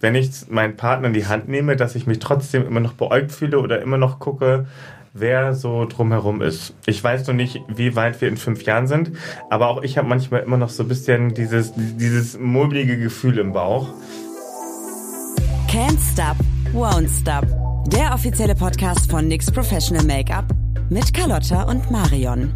wenn ich meinen Partner in die Hand nehme, dass ich mich trotzdem immer noch beäugt fühle oder immer noch gucke, wer so drumherum ist. Ich weiß noch nicht, wie weit wir in fünf Jahren sind, aber auch ich habe manchmal immer noch so ein bisschen dieses, dieses mulmige Gefühl im Bauch. Can't Stop, Won't Stop. Der offizielle Podcast von NYX Professional Make-up mit Carlotta und Marion.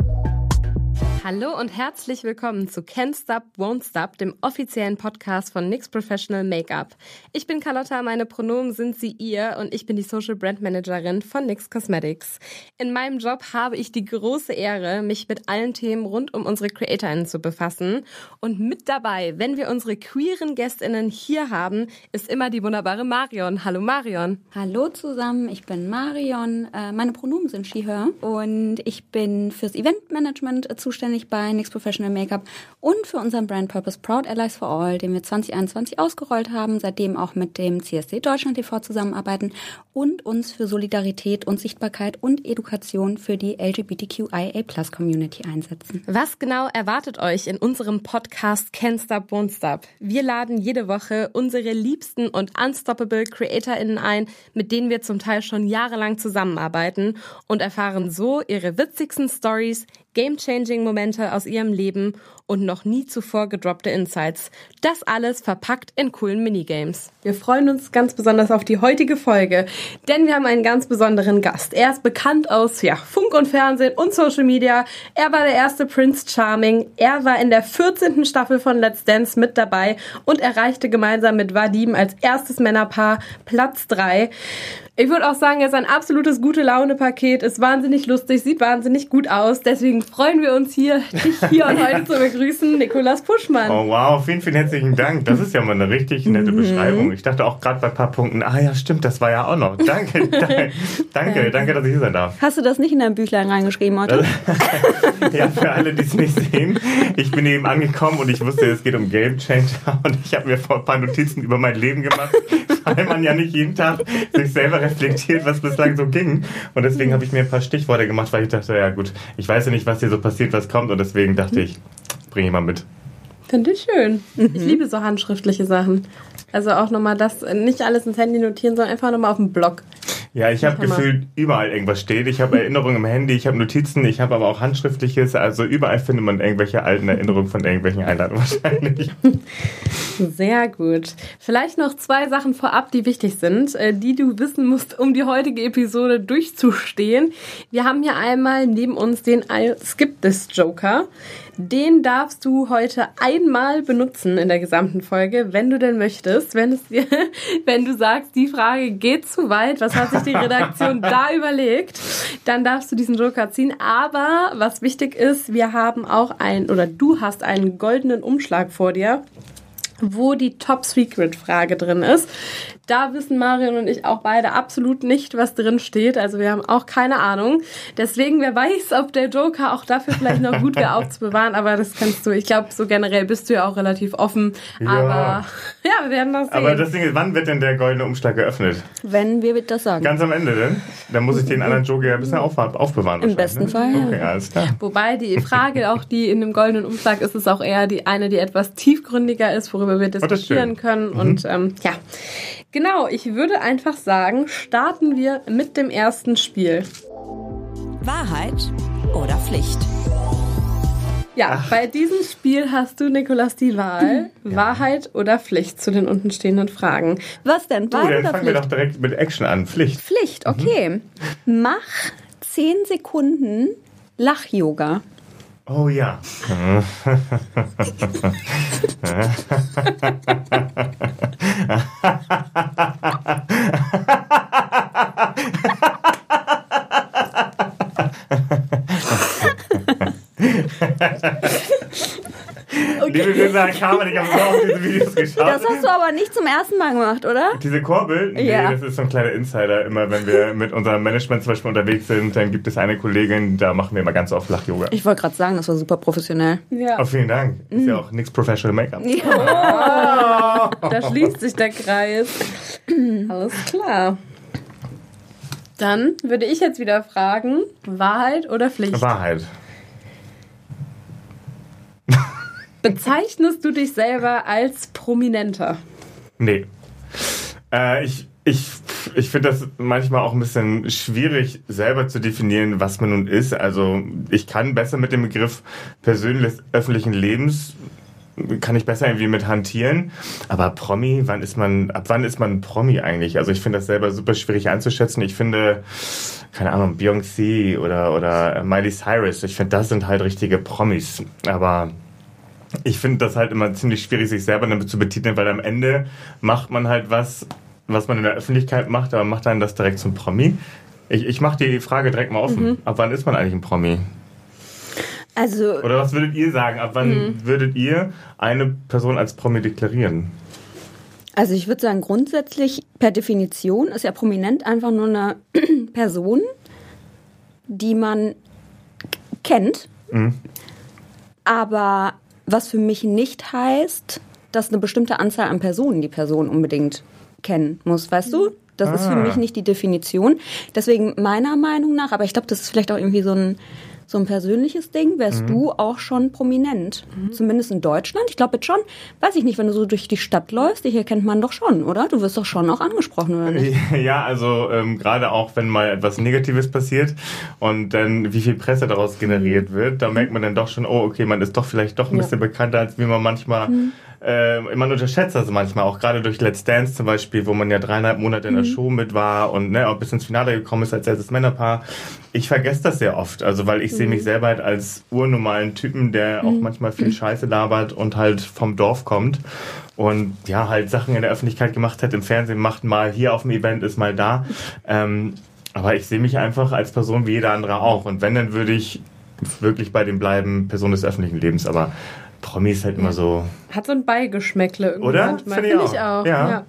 Hallo und herzlich willkommen zu Can't Stop, Won't Stop, dem offiziellen Podcast von NYX Professional Makeup. Ich bin Carlotta, meine Pronomen sind sie ihr und ich bin die Social Brand Managerin von NYX Cosmetics. In meinem Job habe ich die große Ehre, mich mit allen Themen rund um unsere CreatorInnen zu befassen. Und mit dabei, wenn wir unsere queeren GästInnen hier haben, ist immer die wunderbare Marion. Hallo Marion. Hallo zusammen, ich bin Marion. Äh, meine Pronomen sind she, her und ich bin fürs Eventmanagement zuständig zuständig bei NYX Professional Makeup und für unseren Brand Purpose Proud Allies for All, den wir 2021 ausgerollt haben, seitdem auch mit dem CSD Deutschland TV zusammenarbeiten und uns für Solidarität und Sichtbarkeit und Education für die LGBTQIA Plus Community einsetzen. Was genau erwartet euch in unserem Podcast Can't Stop, Won't Stop? Wir laden jede Woche unsere liebsten und unstoppable CreatorInnen ein, mit denen wir zum Teil schon jahrelang zusammenarbeiten und erfahren so ihre witzigsten Stories, game-changing Momente aus ihrem Leben und noch nie zuvor gedroppte Insights. Das alles verpackt in coolen Minigames. Wir freuen uns ganz besonders auf die heutige Folge, denn wir haben einen ganz besonderen Gast. Er ist bekannt aus ja, Funk und Fernsehen und Social Media. Er war der erste Prince Charming. Er war in der 14. Staffel von Let's Dance mit dabei und erreichte gemeinsam mit Vadim als erstes Männerpaar Platz 3. Ich würde auch sagen, er ist ein absolutes gute Laune-Paket, ist wahnsinnig lustig, sieht wahnsinnig gut aus. Deswegen freuen wir uns hier, dich hier und heute zu begrüßen, Nikolas Puschmann. Oh wow, vielen, vielen herzlichen Dank. Das ist ja mal eine richtig nette mhm. Beschreibung. Ich dachte auch gerade bei ein paar Punkten, ah ja, stimmt, das war ja auch noch. Danke, danke, danke, danke, dass ich hier sein darf. Hast du das nicht in dein Büchlein reingeschrieben, Otto? ja, für alle, die es nicht sehen. Ich bin eben angekommen und ich wusste, es geht um Game Changer und ich habe mir vor ein paar Notizen über mein Leben gemacht, weil man ja nicht jeden Tag sich selber reflektiert, was bislang so ging. Und deswegen habe ich mir ein paar Stichworte gemacht, weil ich dachte, ja gut, ich weiß ja nicht, was hier so passiert, was kommt. Und deswegen dachte ich, bringe ich mal mit. Finde ich schön. Mhm. Ich liebe so handschriftliche Sachen. Also auch nochmal das, nicht alles ins Handy notieren, sondern einfach nochmal auf dem Blog. Ja, ich habe gefühlt überall irgendwas steht. Ich habe Erinnerungen im Handy, ich habe Notizen, ich habe aber auch handschriftliches. Also überall findet man irgendwelche alten Erinnerungen von irgendwelchen Einladungen wahrscheinlich. Sehr gut. Vielleicht noch zwei Sachen vorab, die wichtig sind, äh, die du wissen musst, um die heutige Episode durchzustehen. Wir haben hier einmal neben uns den I Skip This Joker. Den darfst du heute einmal benutzen in der gesamten Folge, wenn du denn möchtest. Wenn es dir, wenn du sagst, die Frage geht zu weit, was hat sich die Redaktion da überlegt, dann darfst du diesen Joker ziehen. Aber was wichtig ist, wir haben auch ein, oder du hast einen goldenen Umschlag vor dir wo die Top Secret Frage drin ist. Da wissen Marion und ich auch beide absolut nicht, was drin steht. Also wir haben auch keine Ahnung. Deswegen, wer weiß, ob der Joker auch dafür vielleicht noch gut wäre aufzubewahren. Aber das kannst du, ich glaube, so generell bist du ja auch relativ offen. Ja. Aber ja, wir werden das sehen. Aber das Ding ist, wann wird denn der goldene Umschlag geöffnet? Wenn wir das sagen. Ganz am Ende denn? Dann muss ich den anderen Joker ja ein bisschen auf, aufbewahren. Im besten ne? Fall. Okay, alles klar. Wobei die Frage auch, die in dem goldenen Umschlag ist, ist auch eher die eine, die etwas tiefgründiger ist, worüber wir oh, diskutieren können. Mhm. Und ähm, ja, Genau, ich würde einfach sagen, starten wir mit dem ersten Spiel. Wahrheit oder Pflicht? Ja, Ach. bei diesem Spiel hast du, Nikolas, die Wahl. Ja. Wahrheit oder Pflicht zu den untenstehenden Fragen. Was denn? Wahrheit du, dann fangen Pflicht? wir doch direkt mit Action an. Pflicht. Pflicht, okay. Mhm. Mach 10 Sekunden Lach-Yoga. Oh ja. Liebe Grüße an Carmen, ich habe auch diese Videos geschaut. Das hast du aber nicht zum ersten Mal gemacht, oder? Diese Kurbel? Nee, ja. das ist so ein kleiner Insider. Immer wenn wir mit unserem Management zum Beispiel unterwegs sind, dann gibt es eine Kollegin, da machen wir immer ganz oft Lach-Yoga. Ich wollte gerade sagen, das war super professionell. Ja. Oh, vielen Dank. Ist mhm. ja auch nichts Professional Make-up. Ja. Oh. Da schließt sich der Kreis. Alles klar. Dann würde ich jetzt wieder fragen, Wahrheit oder Pflicht? Wahrheit. Bezeichnest du dich selber als Prominenter? Nee. Äh, ich ich, ich finde das manchmal auch ein bisschen schwierig, selber zu definieren, was man nun ist. Also ich kann besser mit dem Begriff persönlich öffentlichen Lebens kann ich besser irgendwie mit hantieren. Aber Promi, wann ist man, ab wann ist man Promi eigentlich? Also ich finde das selber super schwierig einzuschätzen. Ich finde, keine Ahnung, Beyoncé oder, oder Miley Cyrus, ich finde, das sind halt richtige Promis. Aber ich finde das halt immer ziemlich schwierig, sich selber damit zu betiteln, weil am Ende macht man halt was, was man in der Öffentlichkeit macht, aber macht dann das direkt zum Promi. Ich, ich mache die Frage direkt mal offen. Mhm. Ab wann ist man eigentlich ein Promi? Also. Oder was würdet ihr sagen? Ab wann mhm. würdet ihr eine Person als Promi deklarieren? Also ich würde sagen, grundsätzlich per Definition ist ja prominent einfach nur eine Person, die man kennt. Mhm. Aber was für mich nicht heißt, dass eine bestimmte Anzahl an Personen die Person unbedingt kennen muss, weißt du? Das ah. ist für ah. mich nicht die Definition. Deswegen meiner Meinung nach, aber ich glaube, das ist vielleicht auch irgendwie so ein so ein persönliches Ding, wärst mhm. du auch schon prominent. Mhm. Zumindest in Deutschland. Ich glaube jetzt schon, weiß ich nicht, wenn du so durch die Stadt läufst, dich erkennt man doch schon, oder? Du wirst doch schon auch angesprochen, oder nicht? Ja, also ähm, gerade auch, wenn mal etwas Negatives passiert und dann wie viel Presse daraus generiert mhm. wird, da merkt man dann doch schon, oh, okay, man ist doch vielleicht doch ein bisschen ja. bekannter, als wie man manchmal mhm äh, man unterschätzt das manchmal auch, gerade durch Let's Dance zum Beispiel, wo man ja dreieinhalb Monate in der mhm. Show mit war und ne, auch bis ins Finale gekommen ist als erstes Männerpaar. Ich vergesse das sehr oft, also weil ich mhm. sehe mich selber halt als urnormalen Typen, der mhm. auch manchmal viel Scheiße labert und halt vom Dorf kommt und ja, halt Sachen in der Öffentlichkeit gemacht hat, im Fernsehen macht, mal hier auf dem Event ist, mal da. Ähm, aber ich sehe mich einfach als Person wie jeder andere auch. Und wenn, dann würde ich wirklich bei dem bleiben, Person des öffentlichen Lebens. Aber Promi ist halt immer so. Hat so ein Beigeschmäckle irgendwie. Oder? Manchmal. Finde ich, Find ich auch. Ja. ja.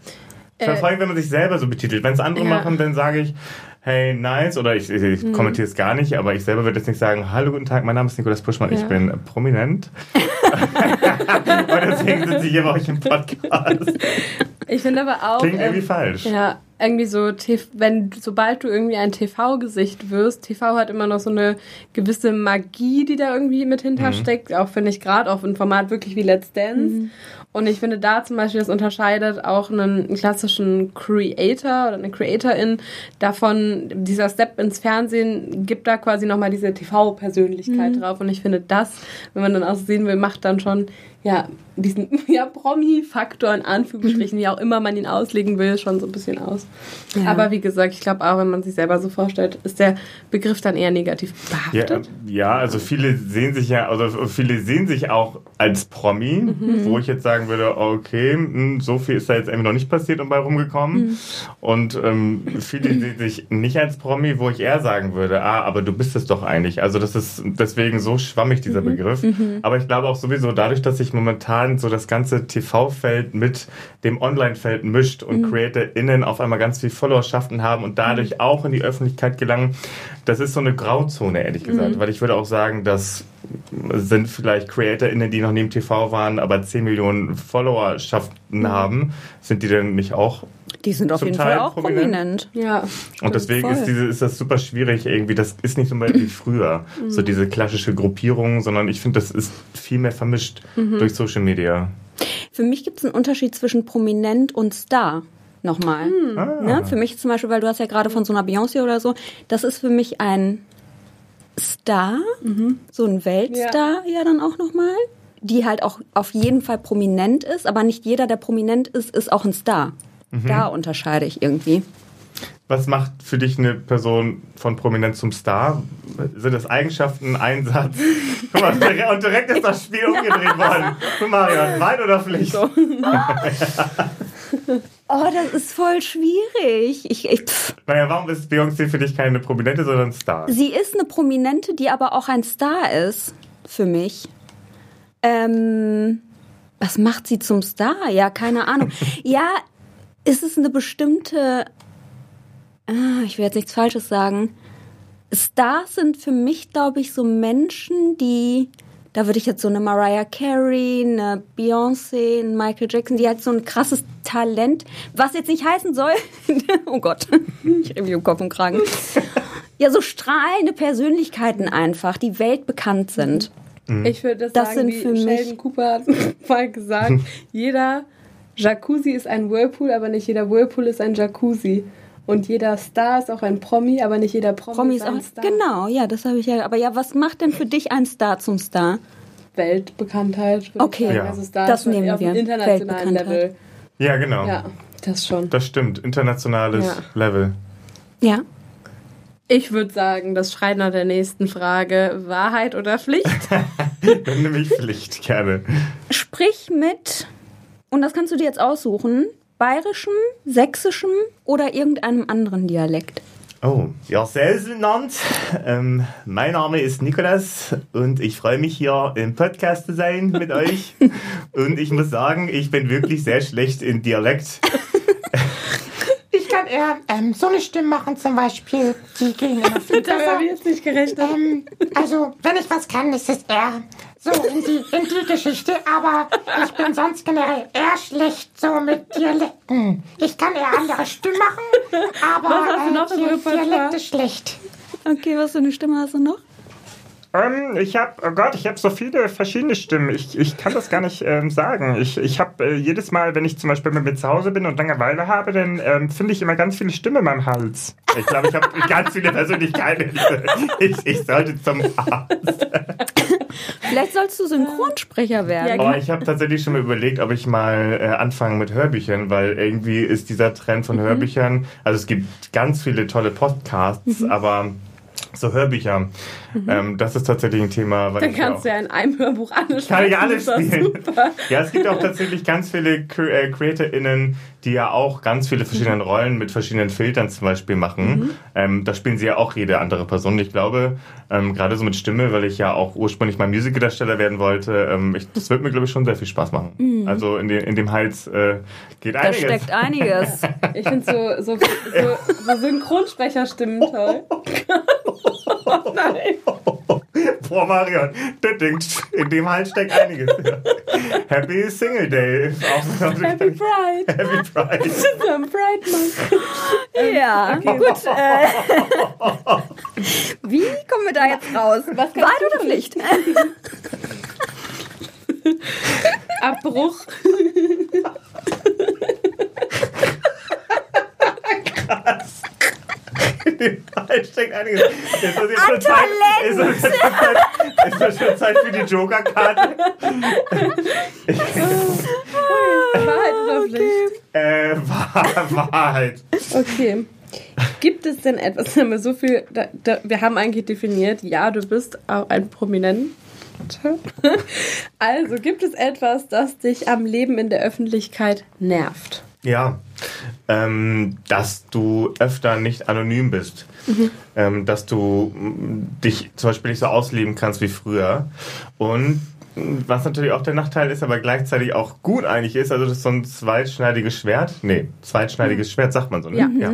Ich äh, vor allem, wenn man sich selber so betitelt. Wenn es andere ja. machen, dann sage ich, hey, nice, oder ich, ich, ich hm. kommentiere es gar nicht, aber ich selber würde jetzt nicht sagen, hallo, guten Tag, mein Name ist Nikolas Puschmann, ja. ich bin prominent. und deswegen sitze ich hier bei euch im Podcast. Ich finde aber auch. Klingt irgendwie ähm, falsch. Ja, irgendwie so, wenn, sobald du irgendwie ein TV-Gesicht wirst, TV hat immer noch so eine gewisse Magie, die da irgendwie mit hintersteckt. Mhm. Auch finde ich gerade auf ein Format wirklich wie Let's Dance. Mhm. Und ich finde da zum Beispiel, das unterscheidet auch einen klassischen Creator oder eine Creatorin davon, dieser Step ins Fernsehen gibt da quasi nochmal diese TV-Persönlichkeit mhm. drauf. Und ich finde das, wenn man dann auch sehen will, macht dann schon ja, diesen ja, Promi-Faktor in Anführungsstrichen, wie auch immer man ihn auslegen will, schon so ein bisschen aus. Ja. Aber wie gesagt, ich glaube auch, wenn man sich selber so vorstellt, ist der Begriff dann eher negativ behaftet. Ja, ja also viele sehen sich ja, also viele sehen sich auch als Promi, mhm. wo ich jetzt sagen würde, okay, hm, so viel ist da jetzt irgendwie noch nicht passiert und bei rumgekommen. Mhm. Und ähm, viele sehen sich nicht als Promi, wo ich eher sagen würde, ah, aber du bist es doch eigentlich. Also das ist deswegen so schwammig, dieser mhm. Begriff. Mhm. Aber ich glaube auch sowieso dadurch, dass ich momentan so das ganze TV-Feld mit dem Online-Feld mischt und mhm. CreatorInnen auf einmal ganz viel Followerschaften haben und dadurch mhm. auch in die Öffentlichkeit gelangen. Das ist so eine Grauzone, ehrlich gesagt, mhm. weil ich würde auch sagen, das sind vielleicht CreatorInnen, die noch neben TV waren, aber 10 Millionen Followerschaften mhm. haben. Sind die denn nicht auch die sind auf jeden Teil Fall auch prominent. prominent. Ja. Und deswegen ist, diese, ist das super schwierig irgendwie. Das ist nicht so wie früher, mhm. so diese klassische Gruppierung, sondern ich finde, das ist viel mehr vermischt mhm. durch Social Media. Für mich gibt es einen Unterschied zwischen prominent und Star nochmal. Mhm. Ah. Ne? Für mich zum Beispiel, weil du hast ja gerade von so einer Beyoncé oder so, das ist für mich ein Star, mhm. so ein Weltstar ja, ja dann auch nochmal, die halt auch auf jeden Fall prominent ist, aber nicht jeder, der prominent ist, ist auch ein Star. Mhm. Da unterscheide ich irgendwie. Was macht für dich eine Person von Prominenz zum Star? Sind das Eigenschaften, Einsatz? Guck mal, und direkt ist das Spiel umgedreht worden. Guck Marion, Wein oder Pflicht? So. oh, das ist voll schwierig. Ich, ich, naja, warum ist Beyoncé für dich keine Prominente, sondern ein Star? Sie ist eine Prominente, die aber auch ein Star ist. Für mich. Ähm, was macht sie zum Star? Ja, keine Ahnung. ja, ist es eine bestimmte, ah, ich will jetzt nichts Falsches sagen. Stars sind für mich, glaube ich, so Menschen, die, da würde ich jetzt so eine Mariah Carey, eine Beyoncé, einen Michael Jackson, die halt so ein krasses Talent, was jetzt nicht heißen soll, oh Gott, ich rede mich um Kopf und Kragen. Ja, so strahlende Persönlichkeiten einfach, die weltbekannt sind. Ich würde das, das sagen, sind wie für Sheldon mich Cooper hat mal gesagt, jeder Jacuzzi ist ein Whirlpool, aber nicht jeder Whirlpool ist ein Jacuzzi. Und jeder Star ist auch ein Promi, aber nicht jeder Promi, Promi ist ist ein auch, Star. genau, ja, das habe ich ja. Aber ja, was macht denn für dich ein Star zum Star? Weltbekanntheit. Okay. Ja. Also Star Das nehmen auf wir. einem internationalen. Level. Ja, genau. Ja, das schon. Das stimmt. Internationales Ja. Level. Ja. Ich würde sagen, das schreit nach der nächsten Frage. Wahrheit oder Pflicht? Dann nehme ich Pflicht gerne. Sprich mit, und das kannst du dir jetzt aussuchen, bayerischem, sächsischem oder irgendeinem anderen Dialekt. Oh, ja, Selsenland. Ähm, mein Name ist Nikolas und ich freue mich hier im Podcast zu sein mit euch. Und ich muss sagen, ich bin wirklich sehr schlecht in Dialekt. Ich kann eher ähm, so eine Stimme machen, zum Beispiel. Die gehen immer viel Das besser. habe ich jetzt nicht gerechnet. Ähm, also, wenn ich was kann, ist es eher so in die, in die Geschichte. Aber ich bin sonst generell eher schlecht so mit Dialekten. Ich kann eher andere Stimmen machen, aber äh, im Di- Repertoire? Dialekt ist schlecht. Okay, was für eine Stimme hast du noch? Ähm, ich habe, oh Gott, ich habe so viele verschiedene Stimmen. Ich, ich kann das gar nicht ähm, sagen. Ich, ich habe äh, jedes Mal, wenn ich zum Beispiel mit mir zu Hause bin und Langeweile habe, dann ähm, finde ich immer ganz viele Stimmen in meinem Hals. Ich glaube, ich habe ganz viele Persönlichkeiten. Ich, ich sollte zum Arzt. Vielleicht sollst du Synchronsprecher werden. Aber ich habe tatsächlich schon mal überlegt, ob ich mal äh, anfange mit Hörbüchern, weil irgendwie ist dieser Trend von Hörbüchern, also es gibt ganz viele tolle Podcasts, aber so Hörbücher, ähm, das ist tatsächlich ein Thema, weil Dann ich kannst auch, du ja in einem Hörbuch alles kann ich alles spielen. Ja, es gibt auch tatsächlich ganz viele Cre- äh, CreatorInnen, die ja auch ganz viele verschiedene Rollen mit verschiedenen Filtern zum Beispiel machen. Ähm, da spielen sie ja auch jede andere Person. Ich glaube, ähm, gerade so mit Stimme, weil ich ja auch ursprünglich mal Musicaldarsteller werden wollte, ähm, ich, das wird mir, glaube ich, schon sehr viel Spaß machen. Also in, den, in dem Hals äh, geht Da einiges. steckt einiges. Ich finde so, so, so, so Synchronsprecherstimmen toll. oh nein. Boah, Marion, das Ding, in dem Hals steckt einiges. Ja. Happy Single Day. Happy Pride. Happy Pride. Am Pride Month. Ja, gut. Äh, wie kommen wir da jetzt raus? Was kannst Wahrheit du oder Pflicht? Abbruch. In dem Hals steckt einiges. Ist das jetzt schon Zeit, ist das jetzt schon Zeit, ist das schon Zeit für die Joker-Karte? Wahrheit oder Pflicht? Äh, Wahr- Wahrheit. Okay. Gibt es denn etwas, haben wir so viel, da, da, wir haben eigentlich definiert, ja, du bist auch ein Prominent. Also, gibt es etwas, das dich am Leben in der Öffentlichkeit nervt? Ja, ähm, dass du öfter nicht anonym bist. Ähm, dass du dich zum Beispiel nicht so ausleben kannst wie früher. Und was natürlich auch der Nachteil ist, aber gleichzeitig auch gut eigentlich ist, also das ist so ein zweitschneidiges Schwert. Nee, zweitschneidiges Schwert sagt man so, ne? Ja.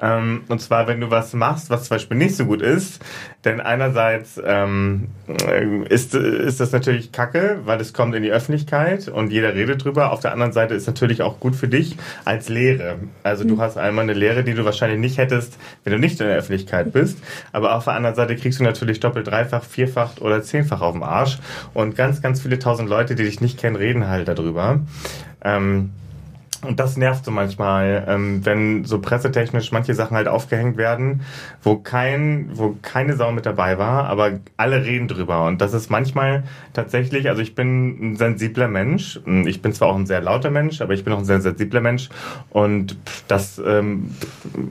Ähm, und zwar, wenn du was machst, was zum Beispiel nicht so gut ist, denn einerseits ähm, äh, ist, ist das natürlich kacke, weil es kommt in die Öffentlichkeit und jeder redet drüber. Auf der anderen Seite ist natürlich auch gut für dich als Lehre. Also du hast einmal eine Lehre, die du wahrscheinlich nicht hättest, wenn du nicht in der Öffentlichkeit bist. Aber auf der anderen Seite kriegst du natürlich doppelt, dreifach, vierfach oder zehnfach auf den Arsch. Und ganz, ganz viele tausend Leute, die dich nicht kennen, reden halt darüber. Ähm, und das nervt so manchmal, ähm, wenn so pressetechnisch manche Sachen halt aufgehängt werden, wo kein, wo keine Sau mit dabei war, aber alle reden drüber. Und das ist manchmal tatsächlich, also ich bin ein sensibler Mensch. Ich bin zwar auch ein sehr lauter Mensch, aber ich bin auch ein sehr sensibler Mensch. Und das ähm,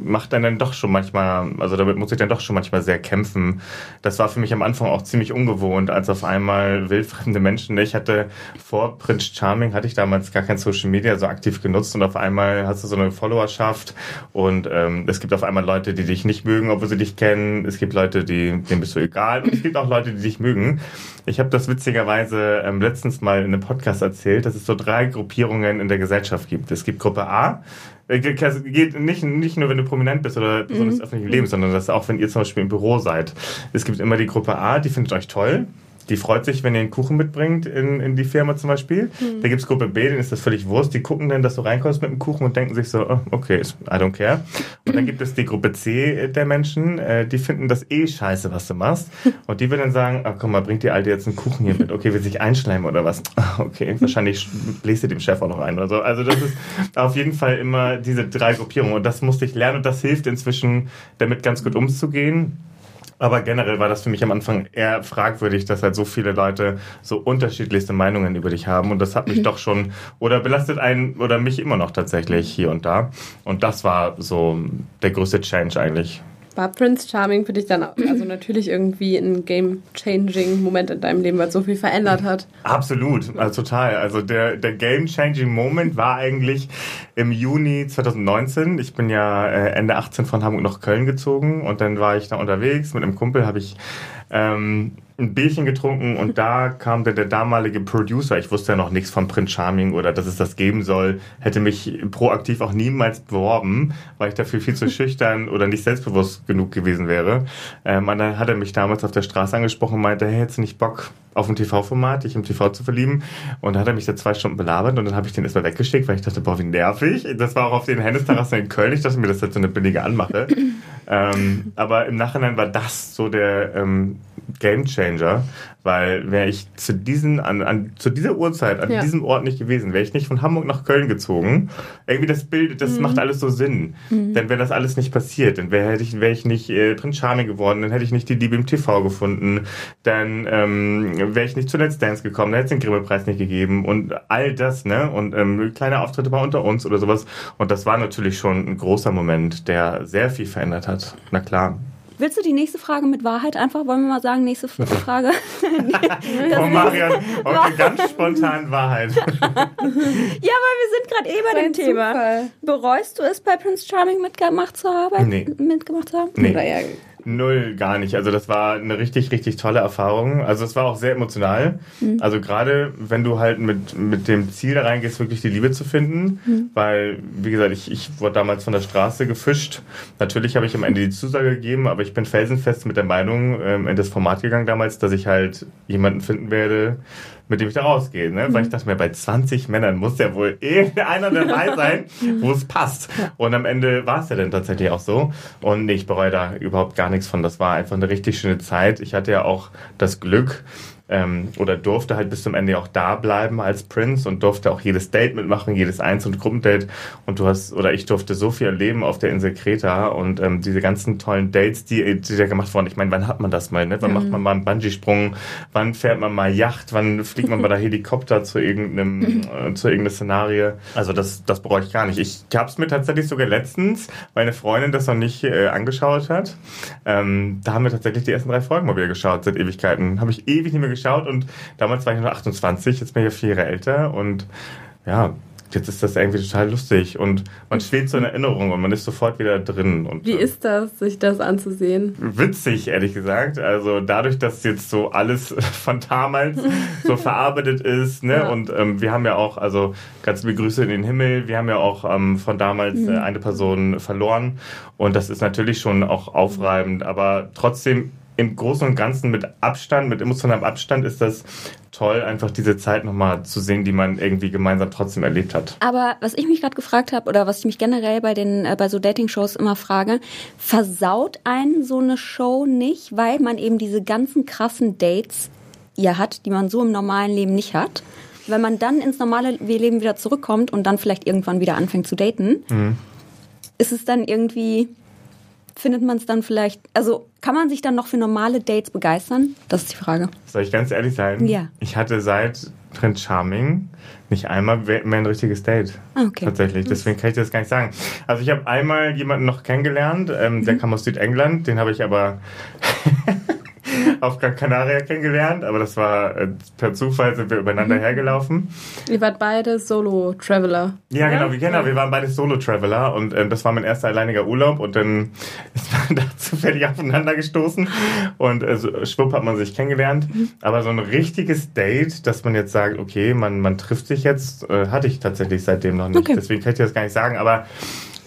macht dann dann doch schon manchmal, also damit muss ich dann doch schon manchmal sehr kämpfen. Das war für mich am Anfang auch ziemlich ungewohnt, als auf einmal wildfremde Menschen, ich hatte vor Prince Charming, hatte ich damals gar kein Social Media so aktiv genutzt und auf einmal hast du so eine Followerschaft und ähm, es gibt auf einmal Leute, die dich nicht mögen, obwohl sie dich kennen. Es gibt Leute, die, denen bist du egal und es gibt auch Leute, die dich mögen. Ich habe das witzigerweise ähm, letztens mal in einem Podcast erzählt, dass es so drei Gruppierungen in der Gesellschaft gibt. Es gibt Gruppe A, äh, ge- geht nicht, nicht nur, wenn du prominent bist oder Person des öffentlichen Lebens, sondern das auch, wenn ihr zum Beispiel im Büro seid. Es gibt immer die Gruppe A, die findet euch toll. Die freut sich, wenn ihr einen Kuchen mitbringt in, in die Firma zum Beispiel. Mhm. Da gibt's Gruppe B, denen ist das völlig Wurst. Die gucken dann, dass du reinkommst mit dem Kuchen und denken sich so, oh, okay, I don't care. Und dann gibt es die Gruppe C der Menschen, äh, die finden das eh scheiße, was du machst. Und die würden dann sagen, ah, komm mal, bringt die Alte jetzt einen Kuchen hier mit. Okay, will sich einschleimen oder was? Okay, wahrscheinlich bläst ihr dem Chef auch noch ein oder so. Also das ist auf jeden Fall immer diese drei Gruppierungen. Und das musste ich lernen und das hilft inzwischen, damit ganz gut umzugehen. Aber generell war das für mich am Anfang eher fragwürdig, dass halt so viele Leute so unterschiedlichste Meinungen über dich haben. Und das hat mich doch schon, oder belastet einen, oder mich immer noch tatsächlich hier und da. Und das war so der größte Change eigentlich. War Prince Charming für dich dann auch, also natürlich irgendwie ein game-changing Moment in deinem Leben, weil es so viel verändert hat? Absolut, also total. Also der, der game-changing Moment war eigentlich im Juni 2019. Ich bin ja äh, Ende 18 von Hamburg nach Köln gezogen und dann war ich da unterwegs mit einem Kumpel, habe ich ähm, ein Bierchen getrunken und da kam der, der damalige Producer, ich wusste ja noch nichts von Prince Charming oder dass es das geben soll, hätte mich proaktiv auch niemals beworben, weil ich dafür viel zu schüchtern oder nicht selbstbewusst genug gewesen wäre. Ähm, und dann hat er mich damals auf der Straße angesprochen und meinte, hey, hättest du nicht Bock auf ein TV-Format, dich im TV zu verlieben? Und dann hat er mich da zwei Stunden belabert und dann habe ich den erstmal weggeschickt, weil ich dachte, boah, wie nervig. Das war auch auf den Hennesterrassen in Köln. Ich dachte mir, das ist jetzt so eine billige Anmache. ähm, aber im Nachhinein war das so der ähm, Game Changer, weil wäre ich zu diesen, an, an, zu dieser Uhrzeit, an Ja. diesem Ort nicht gewesen, wäre ich nicht von Hamburg nach Köln gezogen. Irgendwie das Bild, das macht alles so Sinn. Dann wäre das alles nicht passiert. Dann wäre ich, wär ich nicht äh, Prinz Charming geworden, dann hätte ich nicht die Liebe im TV gefunden, dann ähm, wäre ich nicht zu Let's Dance gekommen, dann hätte es den Grimme-Preis nicht gegeben und all das, ne? Und ähm, kleine Auftritte bei unter uns oder sowas. Und das war natürlich schon ein großer Moment, der sehr viel verändert hat. Na klar. Willst du die nächste Frage mit Wahrheit einfach? Wollen wir mal sagen, nächste Frage? Oh, Marian, heute ganz spontan Wahrheit. ja, weil wir sind gerade eh bei dem Thema. Zufall. Bereust du es, bei Prince Charming mitgemacht zu haben? Nee. Mitgemacht zu haben? Nee. Oder ja, Null, gar nicht. Also das war eine richtig, richtig tolle Erfahrung. Also es war auch sehr emotional. Also gerade wenn du halt mit, mit dem Ziel da reingehst, wirklich die Liebe zu finden. Weil, wie gesagt, ich, ich wurde damals von der Straße gefischt. Natürlich habe ich am Ende die Zusage gegeben, aber ich bin felsenfest mit der Meinung ähm, in das Format gegangen damals, dass ich halt jemanden finden werde, mit dem ich da rausgehe. Ne? Weil ich dachte mir, bei 20 Männern muss ja wohl irgendeiner dabei sein, wo es passt. Und am Ende war es ja dann tatsächlich auch so. Und nee, ich bereue da überhaupt gar nichts von. Das war einfach eine richtig schöne Zeit. Ich hatte ja auch das Glück, ähm, oder durfte halt bis zum Ende auch da bleiben als Prince und durfte auch jedes Date mitmachen, jedes Einzel- und Gruppendate. Und du hast, oder ich durfte so viel erleben auf der Insel Kreta und ähm, diese ganzen tollen Dates, die, die da gemacht wurden. Ich meine, wann hat man das mal? Ne? Wann macht man mal einen Bungee-Sprung? Wann fährt man mal Yacht? Wann fliegt man bei der Helikopter zu irgendeinem, äh, zu irgendeinem Szenario? Also das, das bereue ich gar nicht. Ich habe es mir tatsächlich sogar letztens, weil eine Freundin das noch nicht äh, angeschaut hat, ähm, da haben wir tatsächlich die ersten drei Folgen mal wieder geschaut seit Ewigkeiten. Habe ich ewig nicht mehr geschaut und damals war ich nur 28, jetzt bin ich ja vier Jahre älter und ja, jetzt ist das irgendwie total lustig und man schwebt so in Erinnerung und man ist sofort wieder drin. Und, Wie äh, ist das, sich das anzusehen? witzig, ehrlich gesagt. Also dadurch, dass jetzt so alles von damals so verarbeitet ist, ne? Ja. Und ähm, wir haben ja auch, also ganz liebe Grüße in den Himmel, wir haben ja auch ähm, von damals äh, eine Person verloren. Und das ist natürlich schon auch aufreibend, aber trotzdem im Großen und Ganzen mit Abstand, mit emotionalem Abstand ist das toll, einfach diese Zeit nochmal zu sehen, die man irgendwie gemeinsam trotzdem erlebt hat. Aber was ich mich gerade gefragt habe oder was ich mich generell bei den äh, bei so Dating-Shows immer frage, versaut einen so eine Show nicht, weil man eben diese ganzen krassen Dates ja hat, die man so im normalen Leben nicht hat. Wenn man dann ins normale Leben wieder zurückkommt und dann vielleicht irgendwann wieder anfängt zu daten, ist es dann irgendwie findet man es dann vielleicht, also kann man sich dann noch für normale Dates begeistern? Das ist die Frage. Soll ich ganz ehrlich sein? Ja. Ich hatte seit Prince Charming nicht einmal mehr ein richtiges Date. Ah, okay. Tatsächlich. Deswegen kann ich das gar nicht sagen. Also ich habe einmal jemanden noch kennengelernt, ähm, Mhm. der kam aus Südengland, den habe ich aber auf Gran Canaria kennengelernt, aber das war äh, per Zufall sind wir übereinander Mhm. hergelaufen. Ihr wart beide Solo-Traveler. Ja, genau, wir, genau, wir waren beide Solo-Traveler und ähm, das war mein erster alleiniger Urlaub und dann ist man da zufällig aufeinander gestoßen und äh, schwupp hat man sich kennengelernt. Aber so ein richtiges Date, dass man jetzt sagt, okay, man, man trifft sich jetzt, äh, hatte ich tatsächlich seitdem noch nicht. Okay. Deswegen kann ich das gar nicht sagen, aber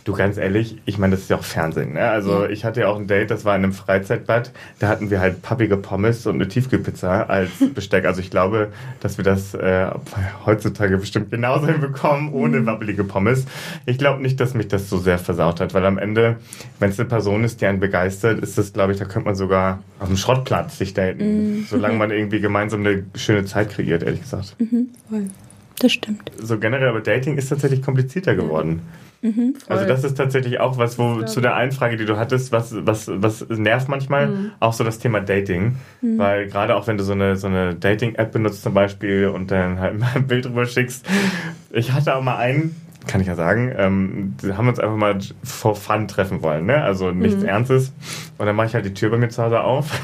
Du, ganz ehrlich, ich meine, das ist ja auch Fernsehen. Ne? Also ich hatte ja auch ein Date, das war in einem Freizeitbad. Da hatten wir halt pappige Pommes und eine Tiefkühlpizza als Besteck. Also ich glaube, dass wir das äh, heutzutage bestimmt genauso hinbekommen, ohne wabbelige Pommes. Ich glaube nicht, dass mich das so sehr versaut hat, weil am Ende, wenn es eine Person ist, die einen begeistert, ist das, glaube ich, da könnte man sogar auf dem Schrottplatz sich daten. Solange man irgendwie gemeinsam eine schöne Zeit kreiert, ehrlich gesagt. Das stimmt. So generell, aber Dating ist tatsächlich komplizierter geworden. Also das ist tatsächlich auch was, wo zu der einen Frage, die du hattest, was, was, was nervt manchmal, auch so das Thema Dating. Weil gerade auch wenn du so eine, so eine Dating-App benutzt zum Beispiel und dann halt mal ein Bild drüber schickst. Ich hatte auch mal einen, kann ich ja sagen, ähm, die haben uns einfach mal for fun treffen wollen, ne? Also nichts Ernstes. Und dann mache ich halt die Tür bei mir zu Hause auf.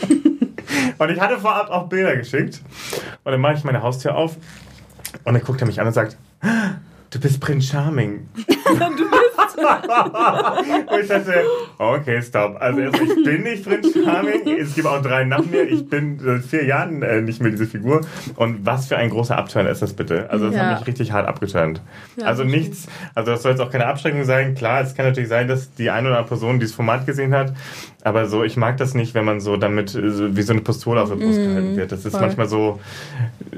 und ich hatte vorab auch Bilder geschickt. Und dann mache ich meine Haustür auf und dann guckt er mich an und sagt, du bist Prinz Charming. und ich dachte, okay, stopp. Also erst, ich bin nicht Prinz Charming. Es gibt auch drei nach mir. Ich bin seit vier Jahren äh, nicht mehr diese Figur. Und was für ein großer Abturn ist das bitte? Also das Ja. hat mich richtig hart abgeturnt. Ja, also nichts, also das soll jetzt auch keine Abschreckung sein. Klar, es kann natürlich sein, dass die eine oder andere Person dieses Format gesehen hat. Aber so, ich mag das nicht, wenn man so damit äh, so wie so eine Pistole auf der Brust gehalten wird. Das ist voll. manchmal so,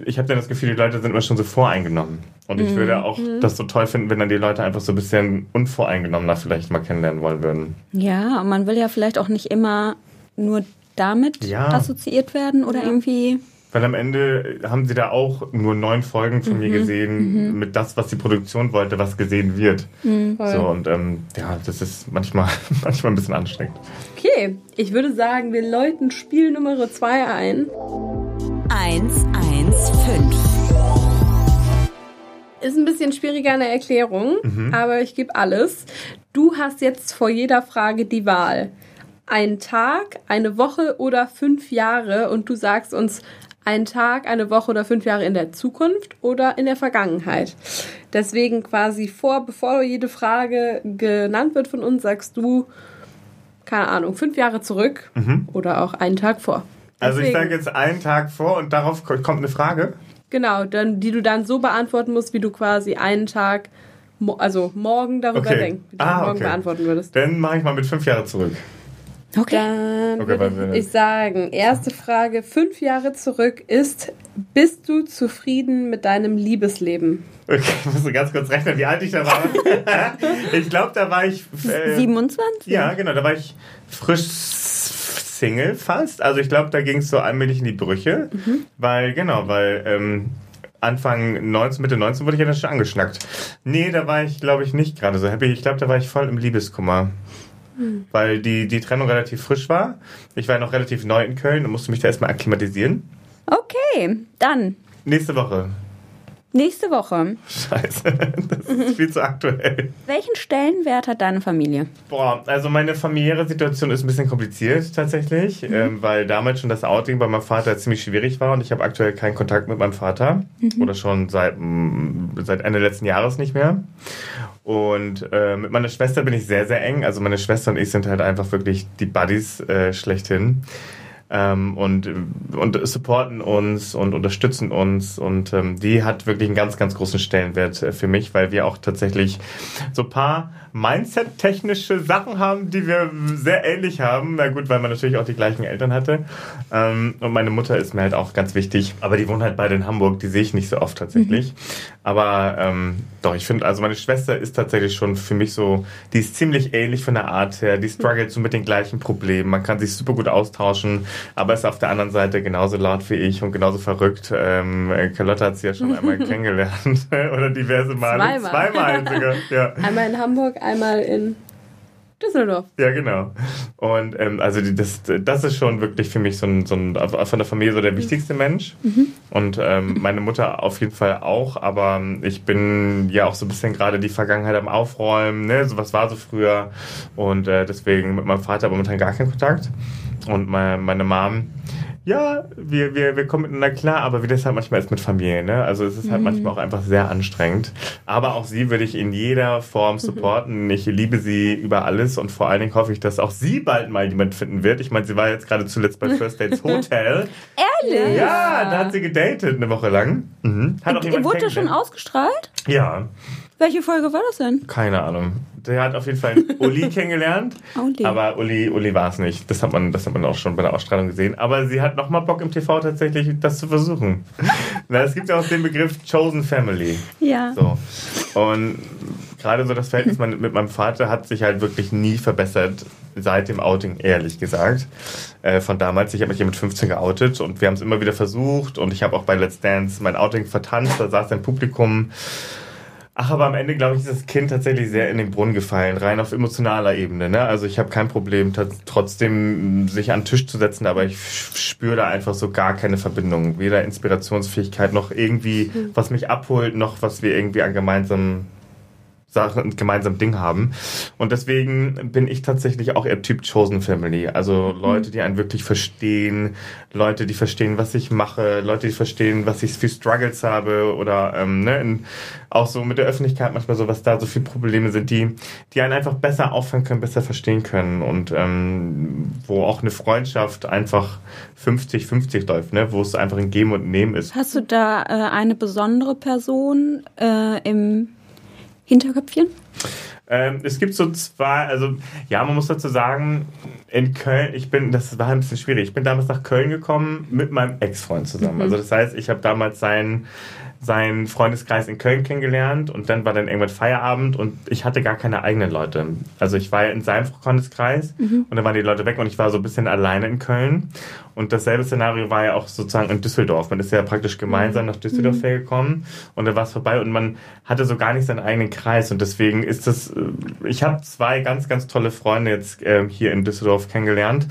ich habe dann das Gefühl, die Leute sind immer schon so voreingenommen. Und ich würde auch das so toll finden, wenn dann die Leute einfach so ein bisschen unvoreingenommener vielleicht mal kennenlernen wollen würden. Ja, und man will ja vielleicht auch nicht immer nur damit Ja. assoziiert werden oder irgendwie. Weil am Ende haben sie da auch nur neun Folgen von mir gesehen, mit das, was die Produktion wollte, was gesehen wird. So, und ähm, ja, das ist manchmal, manchmal ein bisschen anstrengend. Okay, ich würde sagen, wir läuten Spiel Nummer 2 ein. 115. Ist ein bisschen schwieriger in der Erklärung, aber ich gebe alles. Du hast jetzt vor jeder Frage die Wahl. Ein Tag, eine Woche oder fünf Jahre und du sagst uns ein Tag, eine Woche oder fünf Jahre in der Zukunft oder in der Vergangenheit. Deswegen quasi vor, bevor jede Frage genannt wird von uns, sagst du, keine Ahnung, fünf Jahre zurück oder auch einen Tag vor. Also ich Deswegen- sage jetzt einen Tag vor und darauf ko- kommt eine Frage. Genau, dann, die du dann so beantworten musst, wie du quasi einen Tag, also morgen darüber Okay. denkst, wie du Ah, morgen okay. beantworten würdest. Dann mache ich mal mit fünf Jahre zurück. Okay. Dann Okay, würde ich sagen, erste Frage, fünf Jahre zurück ist, bist du zufrieden mit deinem Liebesleben? Okay, ich muss so ganz kurz rechnen, wie alt ich da war. ich glaube, da war ich... Äh, 27? Ja, genau, da war ich frisch Single fast. Also ich glaube, da ging es so allmählich in die Brüche. Weil, genau, weil ähm, Anfang 19, Mitte 19 wurde ich ja dann schon angeschnackt. Nee, da war ich, glaube ich, nicht gerade so happy. Ich glaube, da war ich voll im Liebeskummer. Weil die, die Trennung relativ frisch war. Ich war noch relativ neu in Köln und musste mich da erstmal akklimatisieren. Okay, dann Nächste Woche. Nächste Woche. Scheiße, das ist viel zu aktuell. Welchen Stellenwert hat deine Familie? Boah, also meine familiäre Situation ist ein bisschen kompliziert tatsächlich, ähm, weil damals schon das Outing bei meinem Vater ziemlich schwierig war und ich habe aktuell keinen Kontakt mit meinem Vater oder schon seit, mm, seit Ende letzten Jahres nicht mehr. Und äh, mit meiner Schwester bin ich sehr, sehr eng. Also meine Schwester und ich sind halt einfach wirklich die Buddies äh, schlechthin. Ähm, und, und supporten uns und unterstützen uns. Und ähm, die hat wirklich einen ganz, ganz großen Stellenwert äh, für mich, weil wir auch tatsächlich so paar Mindset-technische Sachen haben, die wir sehr ähnlich haben. Na gut, weil man natürlich auch die gleichen Eltern hatte. Ähm, und meine Mutter ist mir halt auch ganz wichtig. Aber die wohnen halt beide in Hamburg, die sehe ich nicht so oft tatsächlich. Aber ähm, doch, ich finde, also meine Schwester ist tatsächlich schon für mich so, die ist ziemlich ähnlich von der Art her. Die struggelt so mit den gleichen Problemen. Man kann sich super gut austauschen, aber ist auf der anderen Seite genauso laut wie ich und genauso verrückt. Ähm, äh, Carlotta hat sie ja schon einmal kennengelernt. Oder diverse Male. Zweimal. Zweimal sogar, ja. Einmal in Hamburg, einmal in Düsseldorf. Ja, genau. Und ähm, also die, das, das ist schon wirklich für mich so ein, so ein von der Familie so der wichtigste Mensch. Und ähm, meine Mutter auf jeden Fall auch, aber ich bin ja auch so ein bisschen gerade die Vergangenheit am Aufräumen, ne? So was war so früher. Und äh, deswegen mit meinem Vater momentan gar keinen Kontakt. Und meine, meine Mom, ja, wir, wir, wir kommen miteinander klar, aber wie das halt manchmal ist mit Familie, ne? Also es ist halt manchmal auch einfach sehr anstrengend. Aber auch sie würde ich in jeder Form supporten. Ich liebe sie über alles und vor allen Dingen hoffe ich, dass auch sie bald mal jemand finden wird. Ich meine, sie war jetzt gerade zuletzt bei First Dates Hotel. Ehrlich? Ja, da hat sie gedatet eine Woche lang. Mhm. Hat auch jemand Wurde schon ausgestrahlt? Ja. Welche Folge war das denn? Keine Ahnung. Der hat auf jeden Fall Uli kennengelernt. Uli. Aber Uli, Uli war es nicht. Das hat, man, das hat man auch schon bei der Ausstrahlung gesehen. Aber sie hat nochmal Bock im TV tatsächlich, das zu versuchen. Na, es gibt ja auch den Begriff Chosen Family. Ja. So. Und gerade so das Verhältnis mit meinem Vater hat sich halt wirklich nie verbessert seit dem Outing, ehrlich gesagt. Äh, von damals, ich habe mich ja mit 15 geoutet und wir haben es immer wieder versucht und ich habe auch bei Let's Dance mein Outing vertanzt, da saß ein Publikum. Ach, aber am Ende, glaube ich, ist das Kind tatsächlich sehr in den Brunnen gefallen, rein auf emotionaler Ebene. Ne? Also ich habe kein Problem, trotzdem sich an den Tisch zu setzen, aber ich spüre da einfach so gar keine Verbindung. Weder Inspirationsfähigkeit noch irgendwie, was mich abholt, noch was wir irgendwie an gemeinsamen Sachen und gemeinsam Ding haben. Und deswegen bin ich tatsächlich auch eher Typ Chosen Family. Also Leute, die einen wirklich verstehen, Leute, die verstehen, was ich mache, Leute, die verstehen, was ich für Struggles habe oder ähm, ne, in, auch so mit der Öffentlichkeit manchmal so, was da so viele Probleme sind, die, die einen einfach besser auffangen können, besser verstehen können und ähm, wo auch eine Freundschaft einfach 50-50 läuft, ne, wo es einfach ein Geben und Nehmen ist. Hast du da äh, eine besondere Person äh, im Hinterköpfchen? Ähm, es gibt so zwei, also ja, man muss dazu sagen, in Köln, ich bin, das war ein bisschen schwierig, ich bin damals nach Köln gekommen mit meinem Ex-Freund zusammen. Also das heißt, ich habe damals seinen, seinen Freundeskreis in Köln kennengelernt und dann war dann irgendwann Feierabend und ich hatte gar keine eigenen Leute. Also ich war ja in seinem Freundeskreis und dann waren die Leute weg und ich war so ein bisschen alleine in Köln. Und dasselbe Szenario war ja auch sozusagen in Düsseldorf. Man ist ja praktisch gemeinsam nach Düsseldorf hergekommen und dann war es vorbei und man hatte so gar nicht seinen eigenen Kreis. Und deswegen ist das, äh, ich habe zwei ganz, ganz tolle Freunde jetzt ähm, hier in Düsseldorf kennengelernt.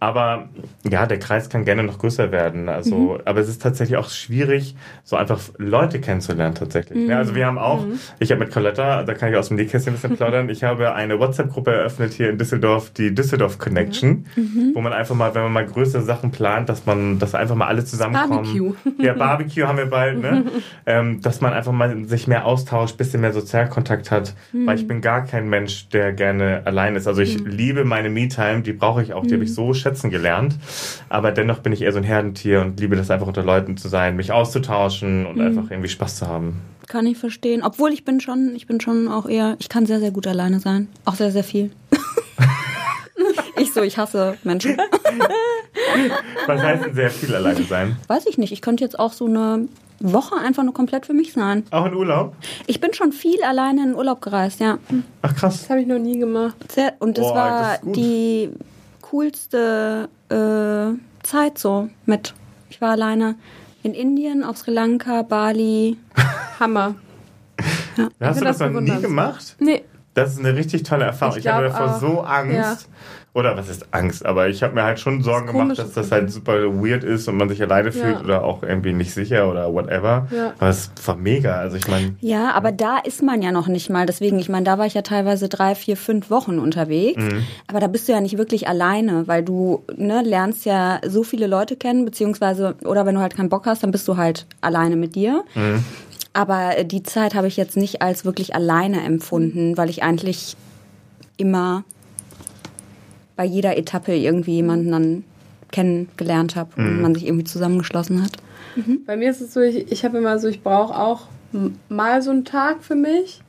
Aber ja, der Kreis kann gerne noch größer werden. Also, aber es ist tatsächlich auch schwierig, so einfach Leute kennenzulernen tatsächlich. Ja, also wir haben auch, ich habe mit Coletta, da kann ich aus dem Nähkästchen ein bisschen plaudern, ich habe eine WhatsApp-Gruppe eröffnet hier in Düsseldorf, die Düsseldorf Connection, wo man einfach mal, wenn man mal größere Sachen plant, dass man, dass einfach mal alle zusammenkommen. Barbecue. Ja, Barbecue haben wir bald, ne? ähm, dass man einfach mal sich mehr austauscht, bisschen mehr Sozialkontakt hat, weil ich bin gar kein Mensch, der gerne allein ist. Also ich liebe meine Me-Time, die brauche ich auch, die habe ich so schätzen gelernt, aber dennoch bin ich eher so ein Herdentier und liebe das einfach unter Leuten zu sein, mich auszutauschen und einfach irgendwie Spaß zu haben. Kann ich verstehen. Obwohl ich bin schon, ich bin schon auch eher, ich kann sehr, sehr gut alleine sein. Auch sehr, sehr viel. ich so, ich hasse Menschen. Was heißt denn sehr viel alleine sein? Weiß ich nicht. Ich könnte jetzt auch so eine Woche einfach nur komplett für mich sein. Auch in Urlaub? Ich bin schon viel alleine in Urlaub gereist, ja. Ach krass. Das habe ich noch nie gemacht. Sehr, und das Boah, war das die coolste äh, Zeit so mit. Ich war alleine in Indien, auf Sri Lanka, Bali. Hammer. Hast du das das noch nie gemacht? Nee, Das ist eine richtig tolle Erfahrung. Ich, Ich hatte glaub davor auch. so Angst. Ja. Oder was ist Angst? Aber ich habe mir halt schon Sorgen Das gemacht, dass das halt super weird ist und man sich alleine fühlt Ja. oder auch irgendwie nicht sicher oder whatever. Ja. Aber es war mega. Also ich meine, Ja, aber da ist man ja noch nicht mal. Deswegen, ich meine, da war ich ja teilweise drei, vier, fünf Wochen unterwegs. Aber da bist du ja nicht wirklich alleine, weil du ne, lernst ja so viele Leute kennen, beziehungsweise, oder wenn du halt keinen Bock hast, dann bist du halt alleine mit dir. Aber äh, die Zeit habe ich jetzt nicht als wirklich alleine empfunden, weil ich eigentlich immer bei jeder Etappe irgendwie jemanden dann kennengelernt habe und man sich irgendwie zusammengeschlossen hat. bei mir ist es so, ich, ich habe immer so, ich brauche auch mal so einen Tag für mich.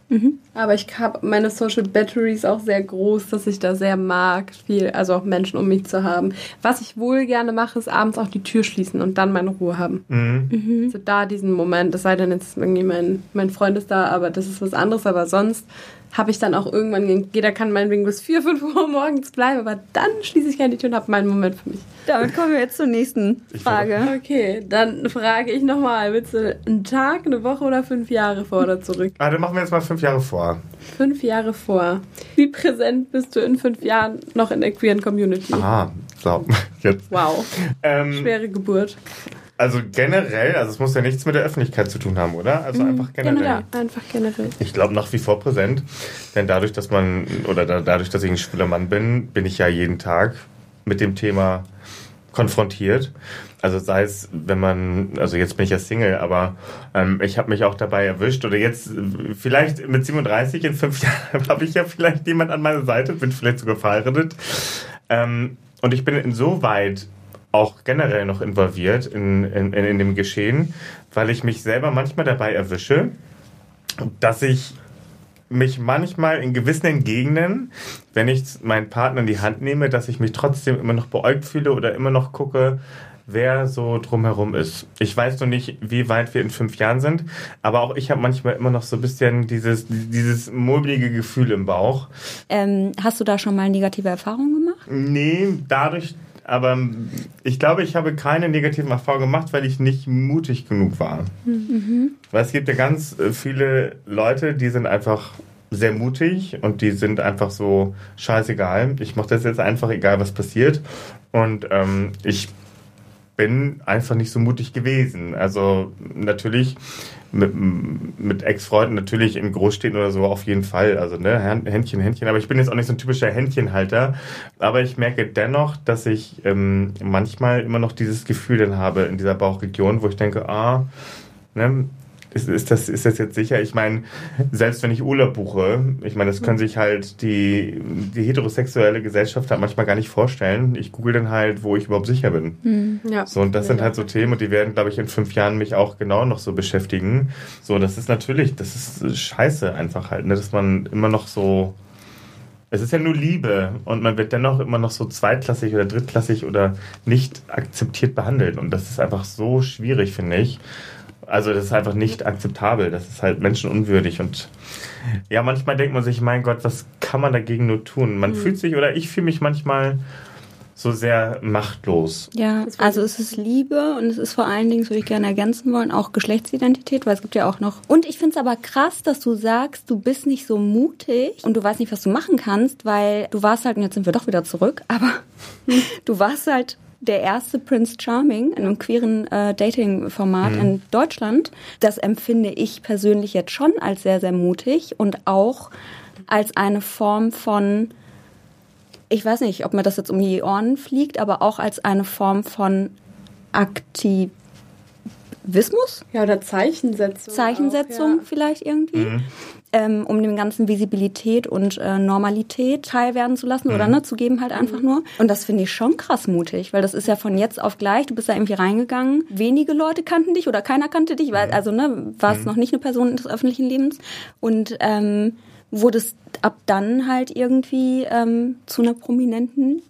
Aber ich habe meine Social Batteries auch sehr groß, dass ich da sehr mag, viel, also auch Menschen um mich zu haben. Was ich wohl gerne mache, ist abends auch die Tür schließen und dann meine Ruhe haben. Mhm. So da diesen Moment, es sei denn jetzt irgendwie mein, mein Freund ist da, aber das ist was anderes, aber sonst habe ich dann auch irgendwann, jeder kann meinetwegen bis 4, 5 Uhr morgens bleiben, aber dann schließe ich gerne die Tür und habe meinen Moment für mich. Damit kommen wir jetzt zur nächsten Frage. Okay, dann frage ich nochmal, willst du einen Tag, eine Woche oder fünf Jahre vor oder zurück? ah, dann machen wir jetzt mal fünf Jahre vor. Fünf Jahre vor. Wie präsent bist du in fünf Jahren noch in der queeren Community? Ah, so, jetzt. Wow, Ähm, schwere Geburt. Also generell, also es muss ja nichts mit der Öffentlichkeit zu tun haben, oder? Also einfach generell. Generell, einfach generell. Ich glaube nach wie vor präsent, denn dadurch, dass man oder da, dadurch, dass ich ein schwuler Mann bin, bin ich ja jeden Tag mit dem Thema konfrontiert. Also sei es, wenn man, also jetzt bin ich ja Single, aber ähm, ich habe mich auch dabei erwischt oder jetzt vielleicht mit 37 in fünf Jahren habe ich ja vielleicht jemand an meiner Seite, bin vielleicht sogar verheiratet. Ähm, und ich bin insoweit auch generell noch involviert in, in, in dem Geschehen, weil ich mich selber manchmal dabei erwische, dass ich mich manchmal in gewissen Gegenden, wenn ich meinen Partner in die Hand nehme, dass ich mich trotzdem immer noch beäugt fühle oder immer noch gucke, wer so drumherum ist. Ich weiß noch nicht, wie weit wir in fünf Jahren sind, aber auch ich habe manchmal immer noch so ein bisschen dieses, dieses mulmige Gefühl im Bauch. Ähm, hast du da schon mal negative Erfahrungen gemacht? Nee, dadurch, aber ich glaube, ich habe keine negativen Erfahrungen gemacht, weil ich nicht mutig genug war. Mhm. Weil es gibt ja ganz äh, viele Leute, die sind einfach sehr mutig und die sind einfach so scheißegal. Ich mache das jetzt einfach, egal was passiert. Und ähm, ich bin einfach nicht so mutig gewesen. Also natürlich mit, mit Ex-Freunden natürlich in Großstädten oder so auf jeden Fall. Also ne, Händchen, Händchen. Aber ich bin jetzt auch nicht so ein typischer Händchenhalter. Aber ich merke dennoch, dass ich ähm, manchmal immer noch dieses Gefühl dann habe in dieser Bauchregion, wo ich denke, ah, ne, ist, ist, das, ist das jetzt sicher? Ich meine, selbst wenn ich Urlaub buche, ich meine, das können sich halt die, die heterosexuelle Gesellschaft halt manchmal gar nicht vorstellen. Ich google dann halt, wo ich überhaupt sicher bin. Mhm. Ja. So, und das sind halt so Themen und die werden, glaube ich, in fünf Jahren mich auch genau noch so beschäftigen. So, das ist natürlich, das ist scheiße einfach halt, ne, dass man immer noch so es ist ja nur Liebe und man wird dennoch immer noch so zweitklassig oder drittklassig oder nicht akzeptiert behandelt. Und das ist einfach so schwierig, finde ich. Also das ist einfach nicht akzeptabel. Das ist halt menschenunwürdig. Und ja, manchmal denkt man sich, mein Gott, was kann man dagegen nur tun? Man mhm. fühlt sich, oder ich fühle mich manchmal so sehr machtlos. Ja, also es ist Liebe und es ist vor allen Dingen, das würde ich gerne ergänzen wollen, auch Geschlechtsidentität, weil es gibt ja auch noch. Und ich finde es aber krass, dass du sagst, du bist nicht so mutig und du weißt nicht, was du machen kannst, weil du warst halt, und jetzt sind wir doch wieder zurück, aber du warst halt der erste Prince Charming in einem queeren äh, Dating-Format mhm. in Deutschland. Das empfinde ich persönlich jetzt schon als sehr, sehr mutig und auch als eine Form von, ich weiß nicht, ob mir das jetzt um die Ohren fliegt, aber auch als eine Form von Aktivismus. Ja, oder Zeichensetzung. Zeichensetzung auch, ja. vielleicht irgendwie. Mhm ähm, um dem Ganzen Visibilität und äh, Normalität teilwerden zu lassen mhm. oder ne, zu geben halt einfach mhm. nur. Und das finde ich schon krass mutig, weil das ist ja von jetzt auf gleich, du bist da irgendwie reingegangen, wenige Leute kannten dich oder keiner kannte dich, weil, mhm. also ne, warst mhm. noch nicht eine Person des öffentlichen Lebens und ähm, wurdest ab dann halt irgendwie ähm, zu einer prominenten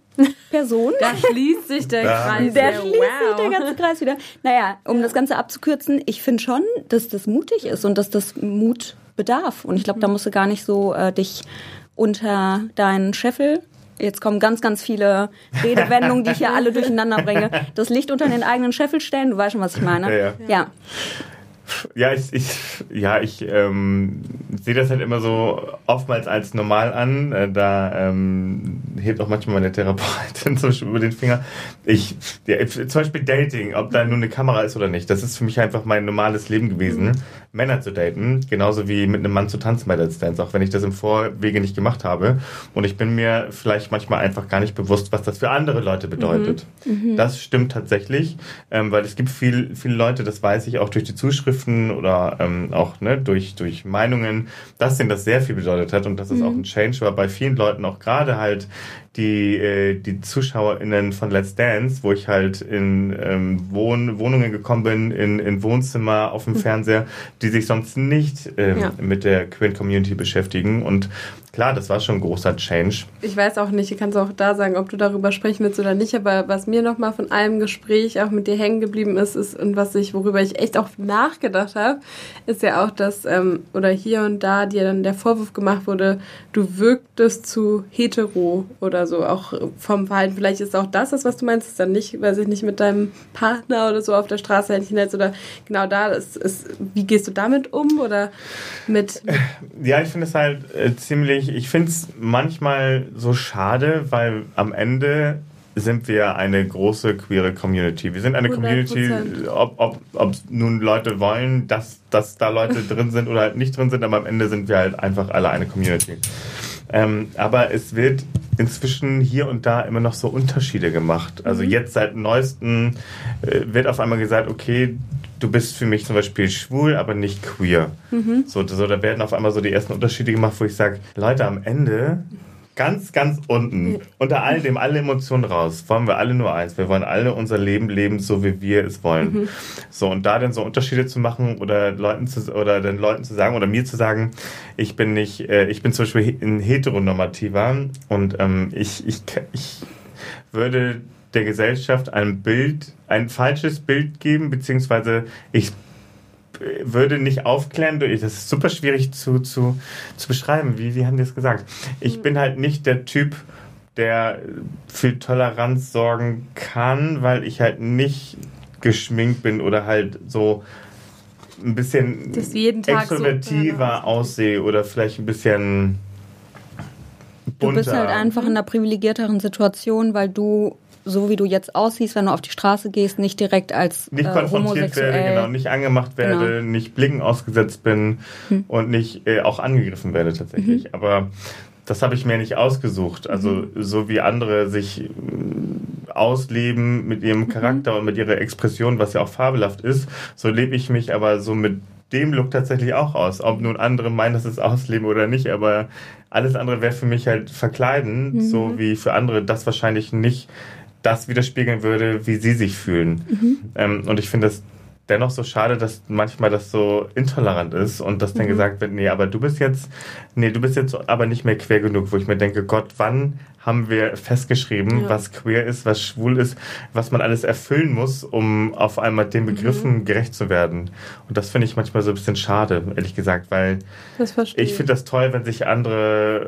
Person. Da schließt sich der Kreis. Da schließt wow. sich der ganze Kreis wieder. Naja, um ja. das Ganze abzukürzen, ich finde schon, dass das mutig ist und dass das Mut bedarf. Und ich glaube, da musst du gar nicht so äh, dich unter deinen Scheffel Jetzt kommen ganz, ganz viele Redewendungen, die ich hier alle durcheinander bringe. Das Licht unter den eigenen Scheffel stellen, du weißt schon, was ich meine. Ja. ja. ja. Ja, ich, ich, ja, ich ähm, sehe das halt immer so oftmals als normal an. Äh, da ähm, hebt auch manchmal meine Therapeutin zum Beispiel über den Finger. Ich, ja, zum Beispiel Dating, ob da nur eine Kamera ist oder nicht, das ist für mich einfach mein normales Leben gewesen. Männer zu daten, genauso wie mit einem Mann zu tanzen bei Let's Dance, auch wenn ich das im Vorwege nicht gemacht habe. Und ich bin mir vielleicht manchmal einfach gar nicht bewusst, was das für andere Leute bedeutet. Mhm. Mhm. Das stimmt tatsächlich, ähm, weil es gibt viel, viele Leute, das weiß ich auch durch die Zuschriften oder ähm, auch ne, durch, durch Meinungen, dass denen das sehr viel bedeutet hat und dass es auch mhm. ein Change war bei vielen Leuten, auch gerade halt die, äh, die ZuschauerInnen von Let's Dance, wo ich halt in ähm, Wohn Wohnungen gekommen bin, in, in Wohnzimmer, auf dem mhm. Fernseher, die sich sonst nicht ähm, ja. mit der Queer Community beschäftigen. Und klar, das war schon ein großer Change. Ich weiß auch nicht, du kannst auch da sagen, ob du darüber sprechen willst oder nicht, aber was mir nochmal von einem Gespräch auch mit dir hängen geblieben ist, ist und was ich, worüber ich echt auch nachgedacht habe, ist ja auch, dass, ähm, oder hier und da dir dann der Vorwurf gemacht wurde, du wirktest zu hetero oder so, auch vom Verhalten. Vielleicht ist auch das das, was du meinst, ist dann nicht, weiß ich nicht, mit deinem Partner oder so auf der Straße Händchen hältst oder genau da, ist, ist, wie gehst du damit um oder mit... Ja, ich finde es halt äh, ziemlich, ich finde es manchmal so schade, weil am Ende sind wir eine große queere Community. Wir sind eine 100%. Community, ob, ob, ob nun Leute wollen, dass, dass da Leute drin sind oder halt nicht drin sind, aber am Ende sind wir halt einfach alle eine Community. Ähm, aber es wird inzwischen hier und da immer noch so Unterschiede gemacht. Also mhm. jetzt seit neuestem äh, wird auf einmal gesagt, okay, du bist für mich zum Beispiel schwul, aber nicht queer. Mhm. So, so, da werden auf einmal so die ersten Unterschiede gemacht, wo ich sage, Leute, am Ende ganz, ganz unten, unter all dem, alle Emotionen raus, wollen wir alle nur eins. Wir wollen alle unser Leben leben, so wie wir es wollen. Mhm. So, und da dann so Unterschiede zu machen oder Leuten zu, oder den Leuten zu sagen oder mir zu sagen, ich bin nicht, äh, ich bin zum Beispiel ein heteronormativer und ähm, ich, ich, ich würde der Gesellschaft ein Bild, ein falsches Bild geben, beziehungsweise ich würde nicht aufklären, das ist super schwierig zu, zu, zu beschreiben. Wie, wie haben die es gesagt? Ich bin halt nicht der Typ, der für Toleranz sorgen kann, weil ich halt nicht geschminkt bin oder halt so ein bisschen Tag so- extrovertiver aussehe oder vielleicht ein bisschen Du bunter. bist halt einfach in einer privilegierteren Situation, weil du, so wie du jetzt aussiehst, wenn du auf die Straße gehst, nicht direkt als nicht äh, konfrontiert werde, genau, nicht angemacht werde, Genau. Hm. nicht Blicken ausgesetzt bin und nicht äh, auch angegriffen werde tatsächlich. Mhm. Aber das habe ich mir nicht ausgesucht. Also Mhm. so wie andere sich mm, ausleben mit ihrem Mhm. Charakter und mit ihrer Expression, was ja auch fabelhaft ist, so lebe ich mich aber so mit dem Look tatsächlich auch aus. Ob nun andere meinen, das ist Ausleben oder nicht, aber alles andere wäre für mich halt verkleiden, Mhm. so wie für andere das wahrscheinlich nicht das widerspiegeln würde, wie sie sich fühlen. Mhm. Ähm, und ich finde das dennoch so schade, dass manchmal das so intolerant ist und dass dann Mhm. gesagt wird, nee, aber du bist jetzt, nee, du bist jetzt aber nicht mehr queer genug, wo ich mir denke, Gott, wann haben wir festgeschrieben, Ja. was queer ist, was schwul ist, was man alles erfüllen muss, um auf einmal den Begriffen Mhm. gerecht zu werden. Und das finde ich manchmal so ein bisschen schade, ehrlich gesagt, weil ich finde das toll, wenn sich andere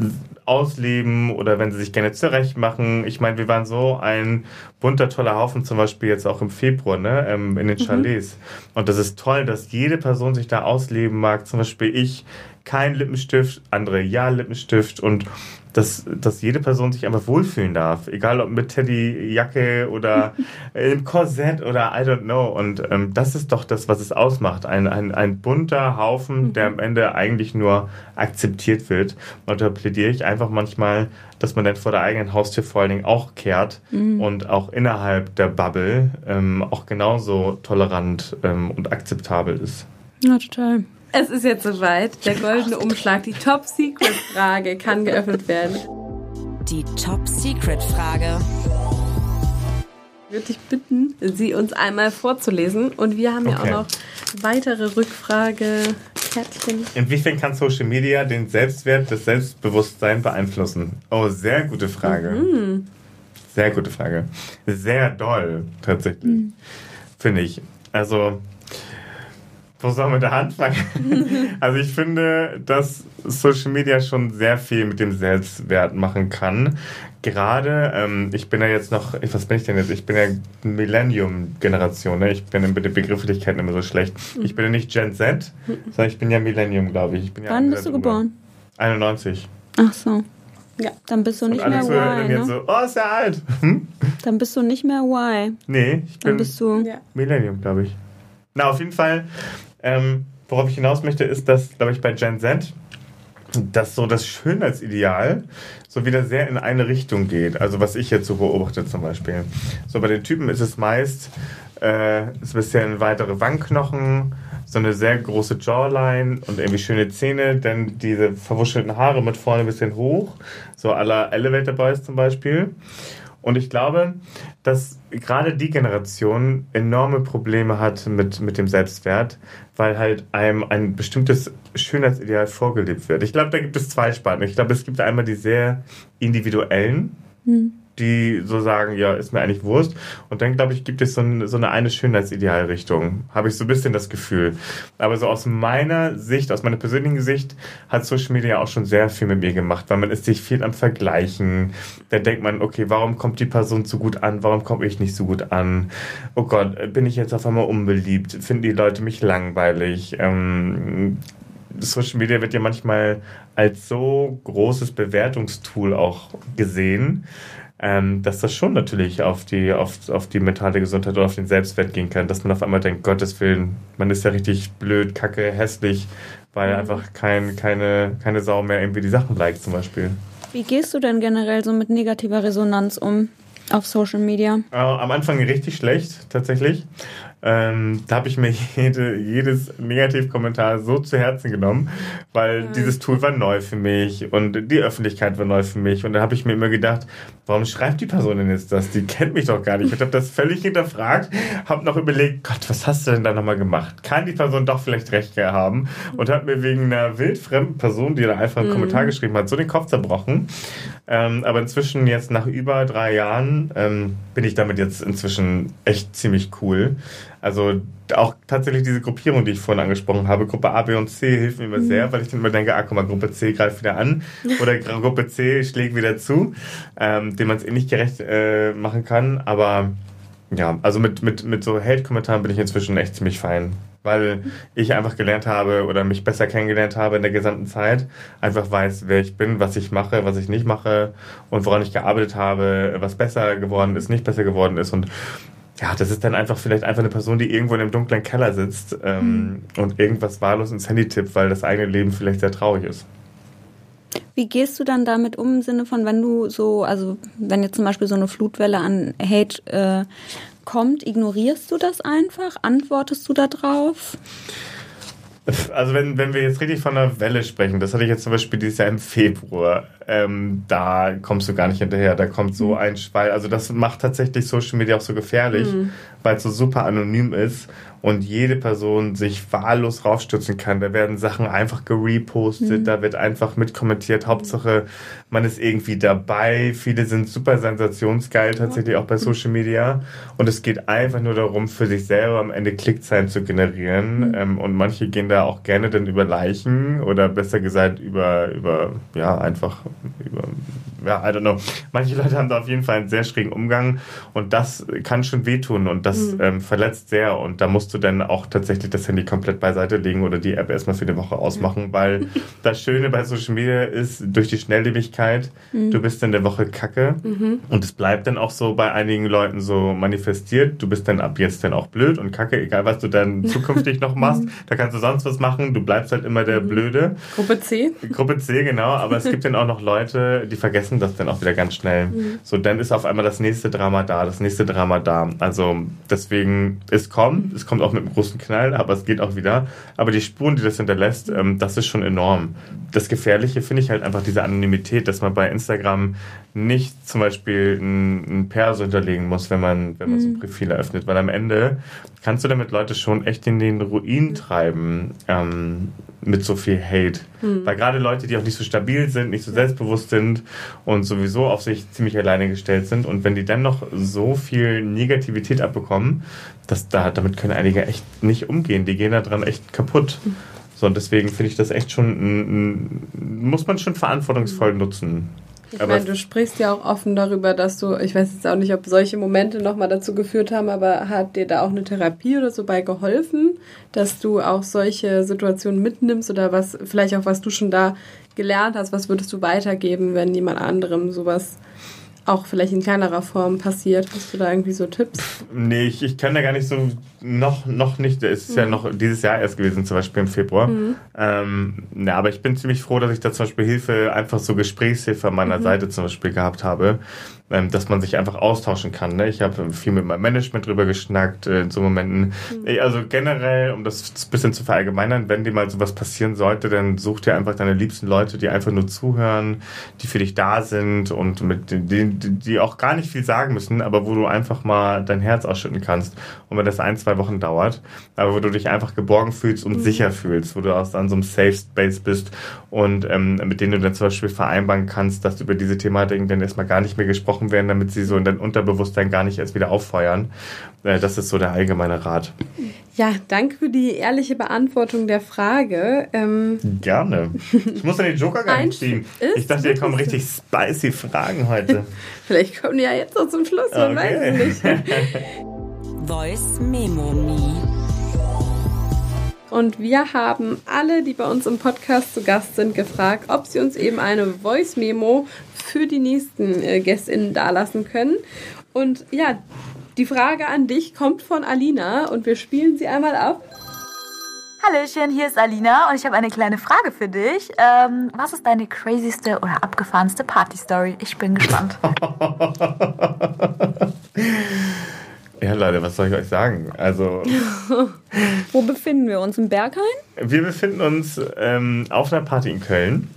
äh, ausleben oder wenn sie sich gerne zurecht machen. Ich meine, wir waren so ein bunter, toller Haufen, zum Beispiel jetzt auch im Februar, ne, ähm, in den Chalets. Und das ist toll, dass jede Person sich da ausleben mag. Zum Beispiel ich kein Lippenstift, andere ja Lippenstift und dass, dass jede Person sich einfach wohlfühlen darf. Egal ob mit Teddyjacke oder im Korsett oder I don't know. Und ähm, das ist doch das, was es ausmacht. Ein, ein, ein bunter Haufen, der am Ende eigentlich nur akzeptiert wird. Und da plädiere ich einfach manchmal, dass man dann vor der eigenen Haustür vor allen Dingen auch kehrt und auch innerhalb der Bubble ähm, auch genauso tolerant ähm, und akzeptabel ist. Ja, total. Es ist jetzt soweit. Der goldene Umschlag, die Top-Secret-Frage kann geöffnet werden. Die Top-Secret-Frage. Ich würde dich bitten, sie uns einmal vorzulesen. Und wir haben ja Okay. auch noch weitere Rückfrage-Kärtchen. Inwiefern kann Social Media den Selbstwert, das Selbstbewusstsein beeinflussen? Oh, sehr gute Frage. Sehr gute Frage. Sehr doll, tatsächlich. Finde ich. Also, wo soll man da anfangen? also, ich finde, dass Social Media schon sehr viel mit dem Selbstwert machen kann. Gerade, ähm, ich bin ja jetzt noch, was bin ich denn jetzt? Ich bin ja Millennium-Generation, ne? Ich bin mit den Begrifflichkeiten immer so schlecht. Ich bin ja nicht Gen Z, sondern ich bin ja Millennium, glaube ich. ich bin ja Wann bist du geboren? 91. Ach so. Ja. Dann bist du Und nicht mehr Y, ne? so, oh, ist ja alt. Hm? Dann bist du nicht mehr Y. Nee, ich Dann bin bist du. Millennium, glaube ich. Na, auf jeden Fall, ähm, worauf ich hinaus möchte, ist, dass, glaube ich, bei Gen Z dass so das Schönheitsideal so wieder sehr in eine Richtung geht. Also was ich jetzt so beobachte zum Beispiel. So bei den Typen ist es meist äh, ist ein bisschen weitere Wangenknochen, so eine sehr große Jawline und irgendwie schöne Zähne, dann diese verwuschelten Haare mit vorne ein bisschen hoch, so aller Elevator Boys zum Beispiel. Und ich glaube, dass gerade die Generation enorme Probleme hat mit, mit dem Selbstwert, weil halt einem ein bestimmtes Schönheitsideal vorgelebt wird. Ich glaube, da gibt es zwei Sparten. Ich glaube, es gibt einmal die sehr individuellen, die so sagen, ja, ist mir eigentlich Wurst. Und dann, glaube ich, gibt es so, ein, so eine eine Schönheitsidealrichtung. Habe ich so ein bisschen das Gefühl. Aber so aus meiner Sicht, aus meiner persönlichen Sicht, hat Social Media auch schon sehr viel mit mir gemacht, weil man ist sich viel am Vergleichen. Da denkt man, okay, warum kommt die Person so gut an? Warum komme ich nicht so gut an? Oh Gott, bin ich jetzt auf einmal unbeliebt? Finden die Leute mich langweilig? Ähm, Social Media wird ja manchmal als so großes Bewertungstool auch gesehen, ähm, dass das schon natürlich auf die, auf, auf die mentale Gesundheit oder auf den Selbstwert gehen kann, dass man auf einmal denkt, Gottes Willen, man ist ja richtig blöd, kacke, hässlich, weil einfach kein, keine, keine Sau mehr irgendwie die Sachen liked zum Beispiel. Wie gehst du denn generell so mit negativer Resonanz um auf Social Media? Äh, am Anfang richtig schlecht, tatsächlich. Ähm, da habe ich mir jede, jedes Negativkommentar so zu Herzen genommen, weil Mhm. dieses Tool war neu für mich und die Öffentlichkeit war neu für mich. Und da habe ich mir immer gedacht, warum schreibt die Person denn jetzt das? Die kennt mich doch gar nicht. Ich habe das völlig hinterfragt, habe noch überlegt, Gott, was hast du denn da nochmal gemacht? Kann die Person doch vielleicht recht haben? Und habe mir wegen einer wildfremden Person, die da einfach einen Kommentar geschrieben hat, so den Kopf zerbrochen. Ähm, aber inzwischen, jetzt nach über drei Jahren, ähm, bin ich damit jetzt inzwischen echt ziemlich cool. Also auch tatsächlich diese Gruppierung, die ich vorhin angesprochen habe, Gruppe A, B und C, hilft mir immer sehr, weil ich dann immer denke, ah, guck mal, Gruppe C greift wieder an oder Gruppe C schlägt wieder zu, ähm, dem man es eh nicht gerecht äh, machen kann. Aber ja, also mit, mit, mit so Hate-Kommentaren bin ich inzwischen echt ziemlich fein. Weil ich einfach gelernt habe oder mich besser kennengelernt habe in der gesamten Zeit. Einfach weiß, wer ich bin, was ich mache, was ich nicht mache und woran ich gearbeitet habe, was besser geworden ist, nicht besser geworden ist. Und ja, das ist dann einfach vielleicht einfach eine Person, die irgendwo in einem dunklen Keller sitzt ähm, und irgendwas wahllos ins Handy tippt, weil das eigene Leben vielleicht sehr traurig ist. Wie gehst du dann damit um im Sinne von, wenn du so, also wenn jetzt zum Beispiel so eine Flutwelle an Hate äh, kommt, ignorierst du das einfach? Antwortest du da drauf? Also wenn, wenn wir jetzt richtig von einer Welle sprechen, das hatte ich jetzt zum Beispiel dieses Jahr im Februar, ähm, da kommst du gar nicht hinterher, da kommt so ein Schwall. Also das macht tatsächlich Social Media auch so gefährlich, weil es so super anonym ist und jede Person sich wahllos raufstürzen kann. Da werden Sachen einfach gerepostet, da wird einfach mitkommentiert. Hauptsache, man ist irgendwie dabei. Viele sind super sensationsgeil tatsächlich auch bei Social Media. Und es geht einfach nur darum, für sich selber am Ende Klickzahlen zu generieren. Ähm, und manche gehen da auch gerne dann über Leichen oder besser gesagt über, über, ja, einfach über, ja, I don't know. Manche Leute haben da auf jeden Fall einen sehr schrägen Umgang und das kann schon wehtun und das ähm, verletzt sehr und da musst du dann auch tatsächlich das Handy komplett beiseite legen oder die App erstmal für die Woche ausmachen, weil das Schöne bei Social Media ist, durch die Schnelllebigkeit, du bist in der Woche kacke und es bleibt dann auch so bei einigen Leuten so manifestiert, du bist dann ab jetzt dann auch blöd und kacke, egal was du dann zukünftig noch machst, da kannst du sonst was machen, du bleibst halt immer der Blöde. Gruppe C. Gruppe C, genau, aber es gibt dann auch noch Leute, die vergessen das dann auch wieder ganz schnell. So, dann ist auf einmal das nächste Drama da, das nächste Drama da. Also deswegen, es kommt, es kommt auch mit einem großen Knall, aber es geht auch wieder. Aber die Spuren, die das hinterlässt, ähm, das ist schon enorm. Das Gefährliche finde ich halt einfach diese Anonymität, dass man bei Instagram nicht zum Beispiel ein, ein Perso hinterlegen muss, wenn man, wenn man so ein Profil eröffnet, weil am Ende kannst du damit Leute schon echt in den Ruin treiben ähm, mit so viel Hate. Weil gerade Leute, die auch nicht so stabil sind, nicht so selbstbewusst sind und sowieso auf sich ziemlich alleine gestellt sind und wenn die dann noch so viel Negativität abbekommen, das, da, damit können einige echt nicht umgehen. Die gehen da dran echt kaputt. So, und deswegen finde ich das echt schon, muss man schon verantwortungsvoll nutzen. Ich Aber meine, du sprichst ja auch offen darüber, dass du, ich weiß jetzt auch nicht, ob solche Momente nochmal dazu geführt haben, aber hat dir da auch eine Therapie oder so bei geholfen, dass du auch solche Situationen mitnimmst oder was, vielleicht auch was du schon da gelernt hast, was würdest du weitergeben, wenn jemand anderem sowas auch vielleicht in kleinerer Form passiert? Hast du da irgendwie so Tipps? Nee, ich, ich kann da gar nicht so, noch, noch nicht, es ist ja noch dieses Jahr erst gewesen, zum Beispiel im Februar. Ähm, na, aber ich bin ziemlich froh, dass ich da zum Beispiel Hilfe, einfach so Gesprächshilfe an meiner Seite zum Beispiel gehabt habe, ähm, dass man sich einfach austauschen kann. Ne? Ich habe viel mit meinem Management drüber geschnackt äh, in so Momenten. Äh, Also generell, um das ein bisschen zu verallgemeinern, wenn dir mal sowas passieren sollte, dann such dir einfach deine liebsten Leute, die einfach nur zuhören, die für dich da sind und mit denen, die, auch gar nicht viel sagen müssen, aber wo du einfach mal dein Herz ausschütten kannst. Und wenn das ein, zwei Wochen dauert, aber wo du dich einfach geborgen fühlst und sicher fühlst, wo du aus an so einem Safe Space bist und ähm, mit denen du dann zum Beispiel vereinbaren kannst, dass über diese Thematiken dann erstmal gar nicht mehr gesprochen werden, damit sie so in dein Unterbewusstsein gar nicht erst wieder auffeuern. Äh, das ist so der allgemeine Rat. Ja, danke für die ehrliche Beantwortung der Frage. Ähm, Gerne. Ich muss ja den Joker gar nicht ziehen. Ich dachte, hier kommen richtig spicy Fragen heute. vielleicht kommen die ja jetzt noch zum Schluss, man weiß es nicht. Voice Memo Me. Und wir haben alle, die bei uns im Podcast zu Gast sind, gefragt, ob sie uns eben eine Voice-Memo für die nächsten äh, GästInnen dalassen können. Und ja, die Frage an dich kommt von Alina und wir spielen sie einmal ab. Hallöchen, hier ist Alina und ich habe eine kleine Frage für dich. Ähm, was ist deine crazyste oder abgefahrenste Party-Story? Ich bin gespannt. Ja, Leute, was soll ich euch sagen? Also, Wo befinden wir uns? Im Berghain? wir befinden uns ähm, auf einer Party in Köln.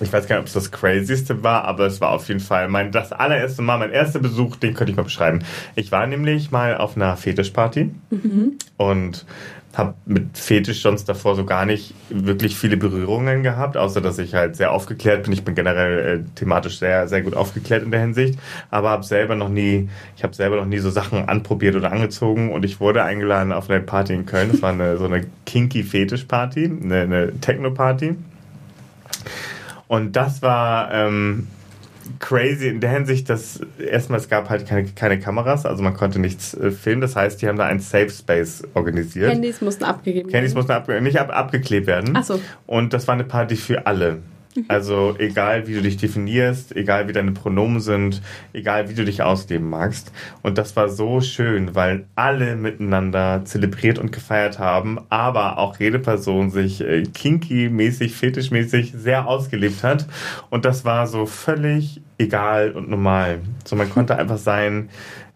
Ich weiß gar nicht, ob es das Crazyste war, aber es war auf jeden Fall mein das allererste Mal, mein erster Besuch, den könnte ich mal beschreiben. Ich war nämlich mal auf einer Fetischparty und habe mit Fetisch sonst davor so gar nicht wirklich viele Berührungen gehabt, außer dass ich halt sehr aufgeklärt bin. Ich bin generell äh, thematisch sehr, sehr gut aufgeklärt in der Hinsicht, aber habe selber noch nie, ich habe selber noch nie so Sachen anprobiert oder angezogen und ich wurde eingeladen auf eine Party in Köln. Das war eine, so eine kinky Fetisch-Party, eine, eine Techno-Party. Und das war ähm, crazy in der Hinsicht, dass erstmal es gab halt keine, keine Kameras, also man konnte nichts äh, filmen. Das heißt, die haben da einen Safe Space organisiert. Handys mussten abgegeben Candys werden. mussten ab, nicht ab, abgeklebt werden. Ach so. Und das war eine Party für alle. Also egal, wie du dich definierst, egal wie deine Pronomen sind, egal wie du dich ausgeben magst. Und das war so schön, weil alle miteinander zelebriert und gefeiert haben, aber auch jede Person sich äh, kinky-mäßig, fetischmäßig sehr ausgelebt hat. Und das war so völlig egal und normal. So man konnte einfach sein,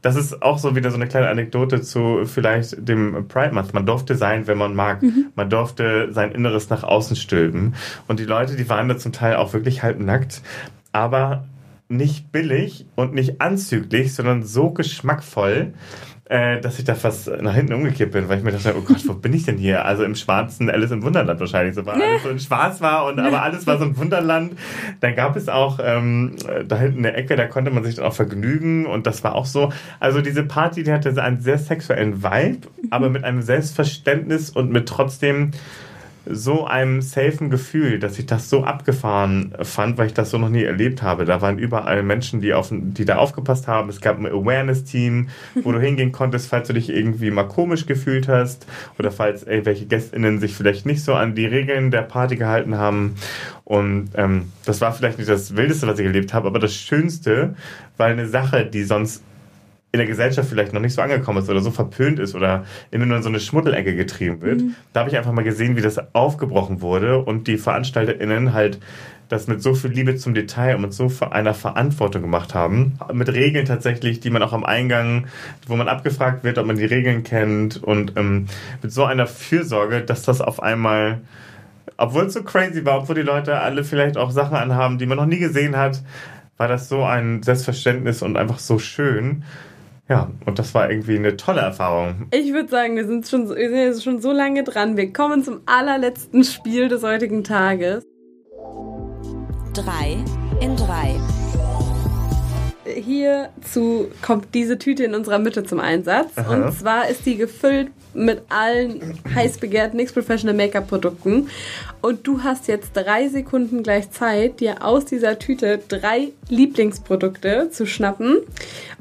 das ist auch so wieder so eine kleine Anekdote zu vielleicht dem Pride Month. Man durfte sein, wenn man mag. Man durfte sein Inneres nach außen stülpen. Und die Leute, die waren da zum Teil auch wirklich halb nackt, aber nicht billig und nicht anzüglich, sondern so geschmackvoll, äh, dass ich da fast nach hinten umgekippt bin, weil ich mir dachte, oh Gott, wo bin ich denn hier? Also im schwarzen Alice im Wunderland wahrscheinlich, so war alles so in schwarz war und aber alles war so ein Wunderland. Dann gab es auch ähm, da hinten eine Ecke, da konnte man sich dann auch vergnügen und das war auch so. Also diese Party, die hatte einen sehr sexuellen Vibe, aber mit einem Selbstverständnis und mit trotzdem so einem safen Gefühl, dass ich das so abgefahren fand, weil ich das so noch nie erlebt habe. Da waren überall Menschen, die, auf, die da aufgepasst haben. Es gab ein Awareness-Team, wo du hingehen konntest, falls du dich irgendwie mal komisch gefühlt hast oder falls irgendwelche GästInnen sich vielleicht nicht so an die Regeln der Party gehalten haben. Und ähm, das war vielleicht nicht das Wildeste, was ich erlebt habe, aber das Schönste, weil eine Sache, die sonst in der Gesellschaft vielleicht noch nicht so angekommen ist oder so verpönt ist oder immer nur in so eine Schmuddelecke getrieben wird. Da habe ich einfach mal gesehen, wie das aufgebrochen wurde und die VeranstalterInnen halt das mit so viel Liebe zum Detail und mit so einer Verantwortung gemacht haben. Mit Regeln tatsächlich, die man auch am Eingang, wo man abgefragt wird, ob man die Regeln kennt und ähm, mit so einer Fürsorge, dass das auf einmal obwohl es so crazy war, obwohl die Leute alle vielleicht auch Sachen anhaben, die man noch nie gesehen hat, war das so ein Selbstverständnis und einfach so schön. Ja, und das war irgendwie eine tolle Erfahrung. Ich würde sagen, wir sind, schon, so- wir sind jetzt schon so lange dran. Wir kommen zum allerletzten Spiel des heutigen Tages. 3 in 3. Hierzu kommt diese Tüte in unserer Mitte zum Einsatz. Aha. Und zwar ist die gefüllt mit allen heiß begehrten NYX Professional Make-up Produkten. Und du hast jetzt drei Sekunden gleich Zeit, dir aus dieser Tüte drei Lieblingsprodukte zu schnappen.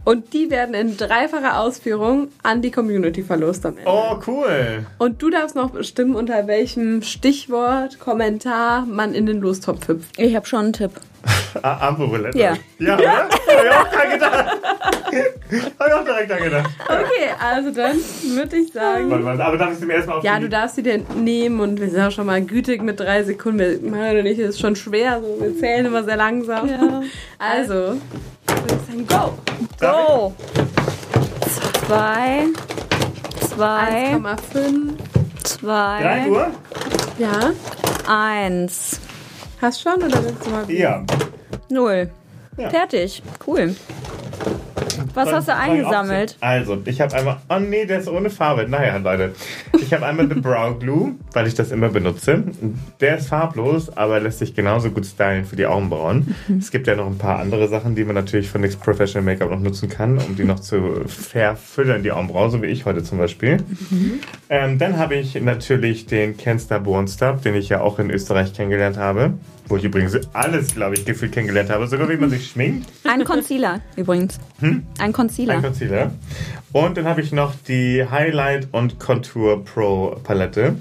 Und die werden in dreifacher Ausführung an die Community verlost am Ende. Oh, cool. Und du darfst noch bestimmen, unter welchem Stichwort, Kommentar man in den Lostopf hüpft. Ich habe schon einen Tipp. Ah, Ambo-Roulette. Ja. Ja, oder? Hab ich auch dran gedacht. Hab ich auch direkt dran gedacht. Okay, also dann würde ich sagen... Warte, warte, aber darf ich zum ersten Mal auf Ja, die- du darfst sie dir nehmen und wir sind auch schon mal gütig mit drei Sekunden. Mario und ich, das ist schon schwer, so, wir zählen immer sehr langsam. Ja. Also, würde ich sagen, go! Go! Zwei, zwei, 1,5. zwei, Drei Uhr? Ja, eins, hast schon oder willst du mal? Ja. null. Ja. Fertig. Cool. Was hast du eingesammelt? Also, ich habe einmal. Oh nee, der ist ohne Farbe. Naja, Leute. Ich habe einmal The Brow Glue, weil ich das immer benutze. Der ist farblos, aber lässt sich genauso gut stylen für die Augenbrauen. Es gibt ja noch ein paar andere Sachen, die man natürlich von NYX Professional Make-up noch nutzen kann, um die noch zu verfüllern, die Augenbrauen, so wie ich heute zum Beispiel. Ähm, dann habe ich natürlich den Kenstar Bone Stub, den ich ja auch in Österreich kennengelernt habe. Wo ich übrigens alles, glaube ich, gefühlt kennengelernt habe. Sogar wie man sich schminkt. Ein Concealer übrigens. Ein Concealer. Ein Concealer. Und dann habe ich noch die Highlight und Contour Pro Palette.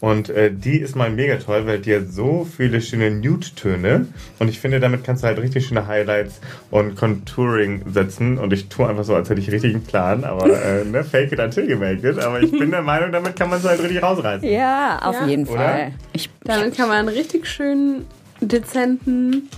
Und äh, die ist mal mega toll, weil die hat so viele schöne Nude-Töne. Und ich finde, damit kannst du halt richtig schöne Highlights und Contouring setzen. Und ich tue einfach so, als hätte ich richtig einen Plan. Aber äh, ne, fake it until you make it. Aber ich bin der Meinung, damit kann man es halt richtig rausreißen. ja, auf Ja. jeden? Fall. Ich, Damit kann man einen richtig schönen, dezenten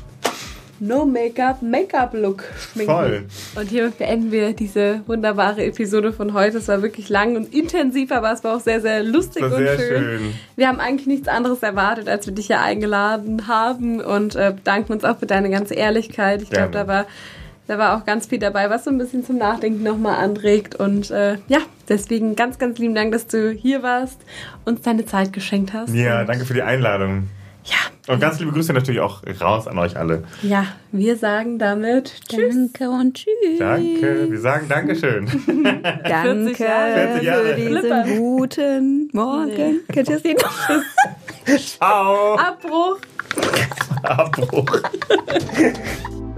No-Make-up, Make-up-Look schminken. Voll. Und hier beenden wir diese wunderbare Episode von heute. Es war wirklich lang und intensiv, aber es war auch sehr, sehr lustig Das war und sehr schön. schön. Wir haben eigentlich nichts anderes erwartet, als wir dich hier eingeladen haben und äh, bedanken uns auch für deine ganze Ehrlichkeit. Ich glaube, da war, da war auch ganz viel dabei, was so ein bisschen zum Nachdenken nochmal anregt. Und äh, ja, deswegen ganz, ganz lieben Dank, dass du hier warst, uns deine Zeit geschenkt hast. Ja, danke für die Einladung. Ja, Und ganz liebe Grüße natürlich auch raus an euch alle. ja, wir sagen damit Tschüss. Danke und tschüss. Danke. Wir sagen Dankeschön. 40 Danke 40 Jahre. für diesen guten Morgen. Könnt ihr das Lied? Ciao. Abbruch. Abbruch.